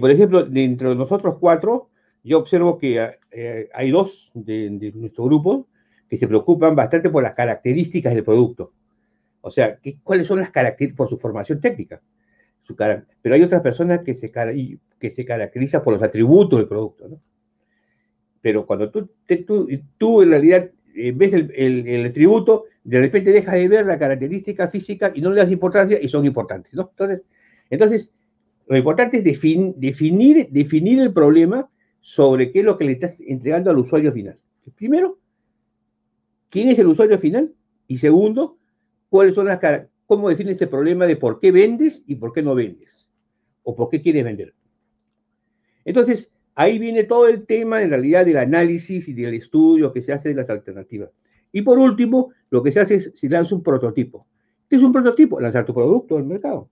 Por ejemplo, dentro de nosotros cuatro, yo observo que eh, hay dos de, nuestro grupo que se preocupan bastante por las características del producto. O sea, ¿cuáles son las características por su formación técnica? Pero hay otras personas que se, que se caracterizan por los atributos del producto. ¿no? Pero cuando tú, tú, tú, en realidad eh, ves el, el, atributo, de repente dejas de ver la característica física y no le das importancia y son importantes. ¿no? Entonces, entonces lo importante es definir, definir el problema sobre qué es lo que le estás entregando al usuario final. Primero, ¿quién es el usuario final? Y segundo, cuáles son las cómo defines el problema de por qué vendes y por qué no vendes, o por qué quieres vender. Entonces, ahí viene todo el tema en realidad del análisis y del estudio que se hace de las alternativas. Y por último, lo que se hace es se lanza un prototipo. ¿Qué es un prototipo? Lanzar tu producto al mercado.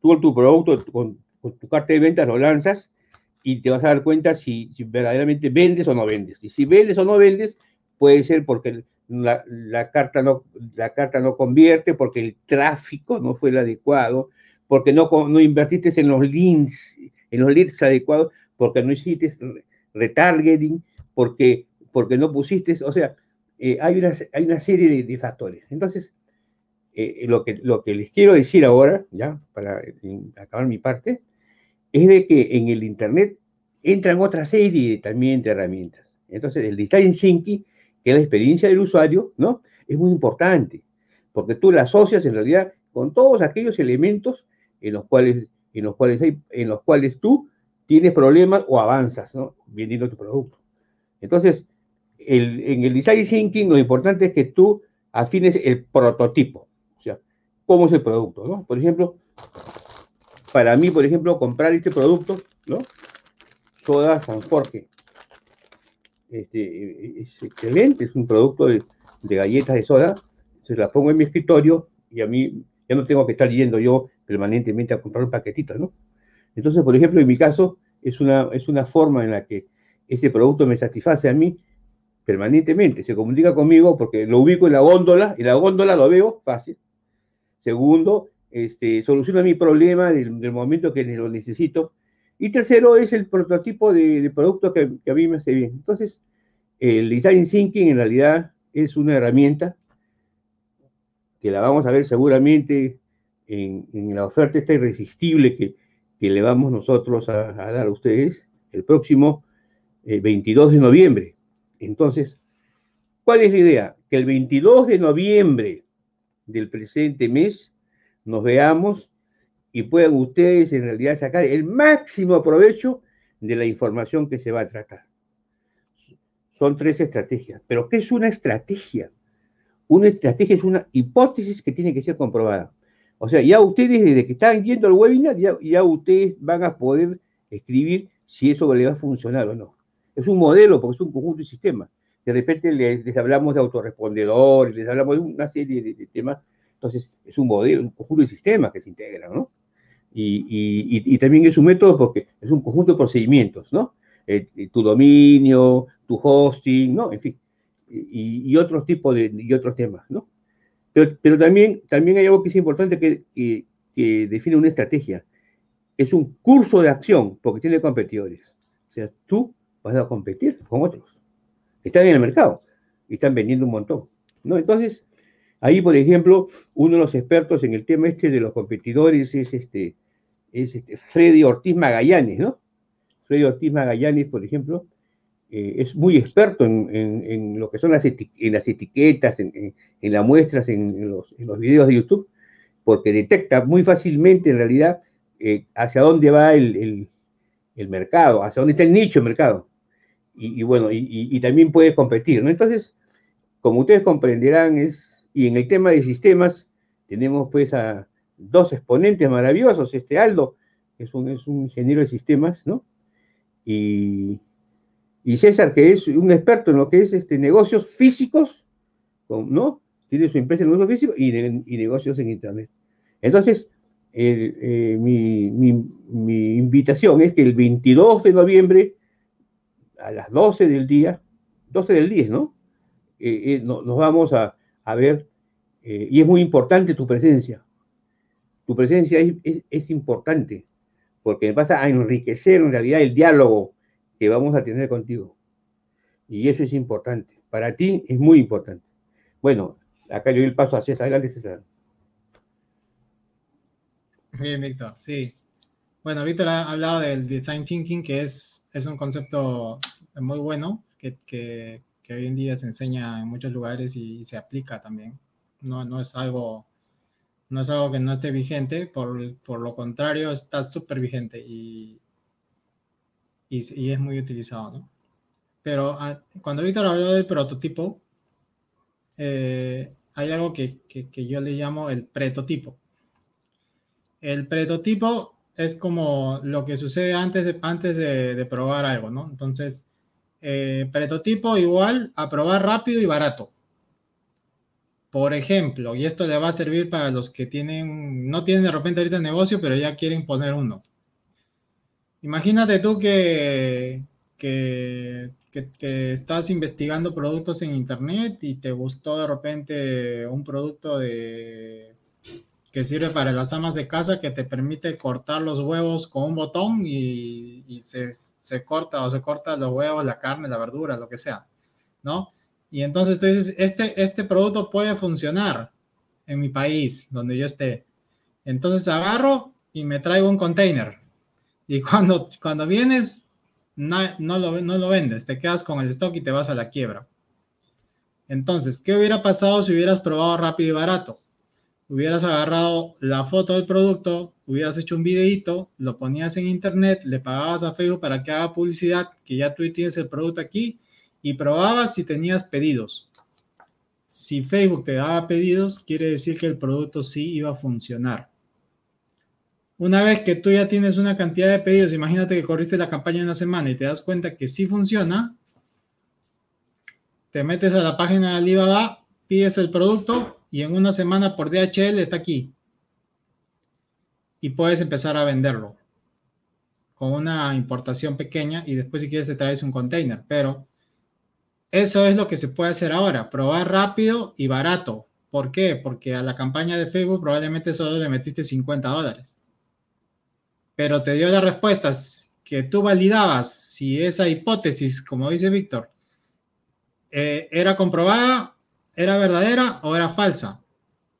Tú tu producto, con, tu carta de ventas lo lanzas y te vas a dar cuenta si, verdaderamente vendes o no vendes. Y si vendes o no vendes, puede ser porque la, carta no, la carta no convierte, porque el tráfico no fue el adecuado, porque no, no invertiste en los links, en los leads adecuados, porque no hiciste retargeting, porque, porque no pusiste, o sea, eh, hay, una, hay una serie de, factores. Entonces, eh, lo, que, lo que les quiero decir ahora, ya, para acabar mi parte, es de que en el Internet entran otra serie también de herramientas. Entonces, el design thinking, que la experiencia del usuario, ¿no? Es muy importante, porque tú la asocias en realidad con todos aquellos elementos en los cuales, en los cuales, hay, en los cuales tú tienes problemas o avanzas, ¿no? Vendiendo tu producto. Entonces, en el design thinking lo importante es que tú afines el prototipo, o sea, cómo es el producto, ¿no? Por ejemplo, para mí, por ejemplo, comprar este producto, ¿no? Soda San Jorge. Este, es excelente, es un producto de, galletas de soda, se la pongo en mi escritorio y a mí ya no tengo que estar yendo yo permanentemente a comprar un paquetito, ¿no? Entonces, por ejemplo, en mi caso, es una, es una forma en la que ese producto me satisface a mí permanentemente, se comunica conmigo porque lo ubico en la góndola, y la góndola lo veo fácil. Segundo, este, soluciona mi problema del, momento que lo necesito. Y tercero, es el prototipo de, producto que, a mí me hace bien. Entonces, el design thinking en realidad es una herramienta que la vamos a ver seguramente en, la oferta esta irresistible que, le vamos nosotros a, dar a ustedes el próximo 22 eh, de noviembre. Entonces, ¿cuál es la idea? Que el 22 de noviembre del presente mes nos veamos y puedan ustedes en realidad sacar el máximo provecho de la información que se va a tratar. Son tres estrategias. ¿Pero qué es una estrategia? Una estrategia es una hipótesis que tiene que ser comprobada. O sea, ya ustedes desde que están yendo al webinar, ya, ya ustedes van a poder escribir si eso le va a funcionar o no es un modelo porque es un conjunto de sistemas. De repente les, hablamos de autorrespondedores, les hablamos de una serie de, temas. Entonces, es un modelo, un conjunto de sistemas que se integran, ¿no? Y, también es un método porque es un conjunto de procedimientos, ¿no? Eh, eh, tu dominio, tu hosting, ¿no? En fin, y, otros tipos de, y otros temas, ¿no? Pero, también, también hay algo que es importante que, que define una estrategia. Es un curso de acción porque tiene competidores. O sea, tú vas a competir con otros que están en el mercado y están vendiendo un montón. ¿no? Entonces, ahí, por ejemplo, uno de los expertos en el tema este de los competidores es este, es este Freddy Ortiz Magallanes, ¿no? Freddy Ortiz Magallanes, por ejemplo, eh, es muy experto en, lo que son las, en las etiquetas, en, las muestras, en los, los, videos de YouTube, porque detecta muy fácilmente, en realidad, eh, hacia dónde va el, el mercado, hacia dónde está el nicho de mercado. Y, bueno, y, también puede competir, ¿no? Entonces, como ustedes comprenderán, es, y en el tema de sistemas, tenemos pues a dos exponentes maravillosos, este Aldo, que es un, es un ingeniero de sistemas, ¿no? Y, César, que es un experto en lo que es este, negocios físicos, ¿no? Tiene su empresa en negocios físicos y, y negocios en Internet. Entonces, eh, mi, invitación es que el 22 de noviembre, a las 12 del día, 12 del 10, ¿no? Eh, eh, nos vamos a, ver, y es muy importante tu presencia. Tu presencia es, importante, porque vas a enriquecer en realidad el diálogo que vamos a tener contigo. Y eso es importante. Para ti es muy importante. Bueno, acá yo doy el paso a César. Adelante, César. Bien, Víctor, sí. Bueno, Víctor ha hablado del design thinking, que es, es un concepto muy bueno, que, hoy en día se enseña en muchos lugares y, se aplica también. No, no, es algo, no es algo que no esté vigente, por, por lo contrario, está súper vigente y, y, es muy utilizado, ¿no? Pero ah, cuando Víctor habló del prototipo, eh, hay algo que, yo le llamo el prototipo. El prototipo es como lo que sucede antes de, antes de, probar algo, ¿no? Entonces, eh, prototipo igual a probar rápido y barato. Por ejemplo, y esto le va a servir para los que tienen, no tienen de repente ahorita negocio, pero ya quieren poner uno. Imagínate tú que, que, estás investigando productos en internet y te gustó de repente un producto de, que sirve para las amas de casa que te permite cortar los huevos con un botón y, se, se, corta o se corta los huevos, la carne, la verdura, lo que sea, ¿no? Y entonces tú dices, este, este producto puede funcionar en mi país, donde yo esté. Entonces agarro y me traigo un container. Y cuando, cuando vienes, no, no, lo, no lo vendes, te quedas con el stock y te vas a la quiebra. Entonces, ¿qué hubiera pasado si hubieras probado rápido y barato? Hubieras agarrado la foto del producto, hubieras hecho un videito, lo ponías en internet, le pagabas a Facebook para que haga publicidad, que ya tú tienes el producto aquí, y probabas si tenías pedidos. Si Facebook te daba pedidos, quiere decir que el producto sí iba a funcionar. Una vez que tú ya tienes una cantidad de pedidos, imagínate que corriste la campaña una semana y te das cuenta que sí funciona, te metes a la página de Alibaba, pides el producto y en una semana por DHL está aquí. Y puedes empezar a venderlo con una importación pequeña y después si quieres te traes un container, pero eso es lo que se puede hacer ahora, probar rápido y barato. ¿Por qué? Porque a la campaña de Facebook probablemente solo le metiste 50 dólares. Pero te dio las respuestas que tú validabas si esa hipótesis, como dice Víctor, eh, era comprobada, era verdadera o era falsa.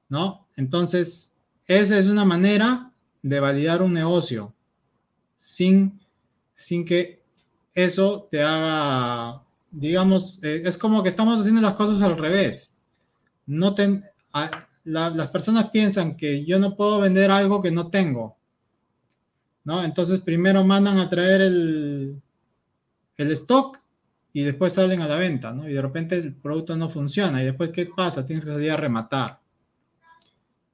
¿No? Entonces, esa es una manera de validar un negocio sin, sin que eso te haga digamos, eh, es como que estamos haciendo las cosas al revés. No las personas piensan que yo no puedo vender algo que no tengo. ¿no? Entonces primero mandan a traer el, el stock y después salen a la venta, ¿no? Y de repente el producto no funciona. ¿Y después qué pasa? Tienes que salir a rematar.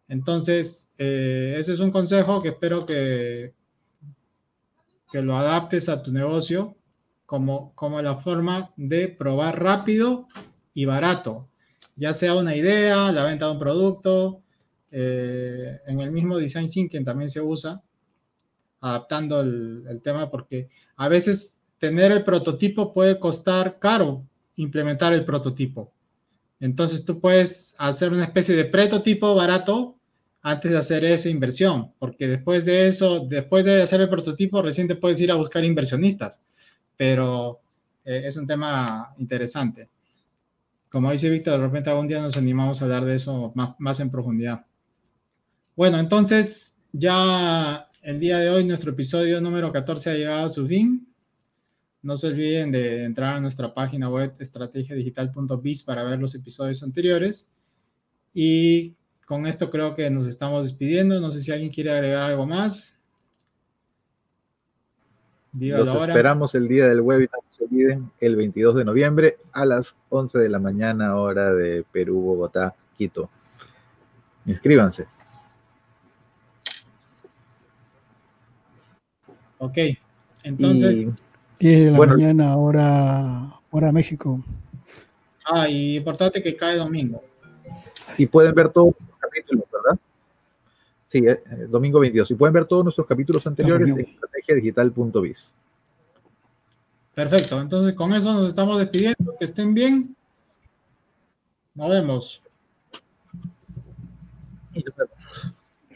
Entonces, eh, ese es un consejo que espero que, que lo adaptes a tu negocio como, como la forma de probar rápido y barato, ya sea una idea, la venta de un producto, eh, en el mismo design thinking también se usa, adaptando el, el, tema, porque a veces tener el prototipo puede costar caro implementar el prototipo. Entonces tú puedes hacer una especie de prototipo barato antes de hacer esa inversión, porque después de eso, después de hacer el prototipo, recién te puedes ir a buscar inversionistas pero eh, es un tema interesante. Como dice Víctor, de repente algún día nos animamos a hablar de eso más, más en profundidad. Bueno, entonces ya el día de hoy nuestro episodio número 14 ha llegado a su fin. No se olviden de entrar a nuestra página web estrategiadigital.biz para ver los episodios anteriores. Y con esto creo que nos estamos despidiendo. No sé si alguien quiere agregar algo más. Los esperamos el día del webinar, no se olviden, el 22 de noviembre a las 11 de la mañana, hora de Perú, Bogotá, Quito. Inscríbanse. Ok, entonces. 10 de la mañana, hora, hora México. Ah, y importante que cae domingo. Y pueden ver todos los capítulos, ¿verdad? Sí, eh, eh, domingo 22. Y pueden ver todos nuestros capítulos anteriores en estrategiadigital.biz. Perfecto. Entonces, con eso nos estamos despidiendo. Que estén bien. Nos vemos. Y nos vemos.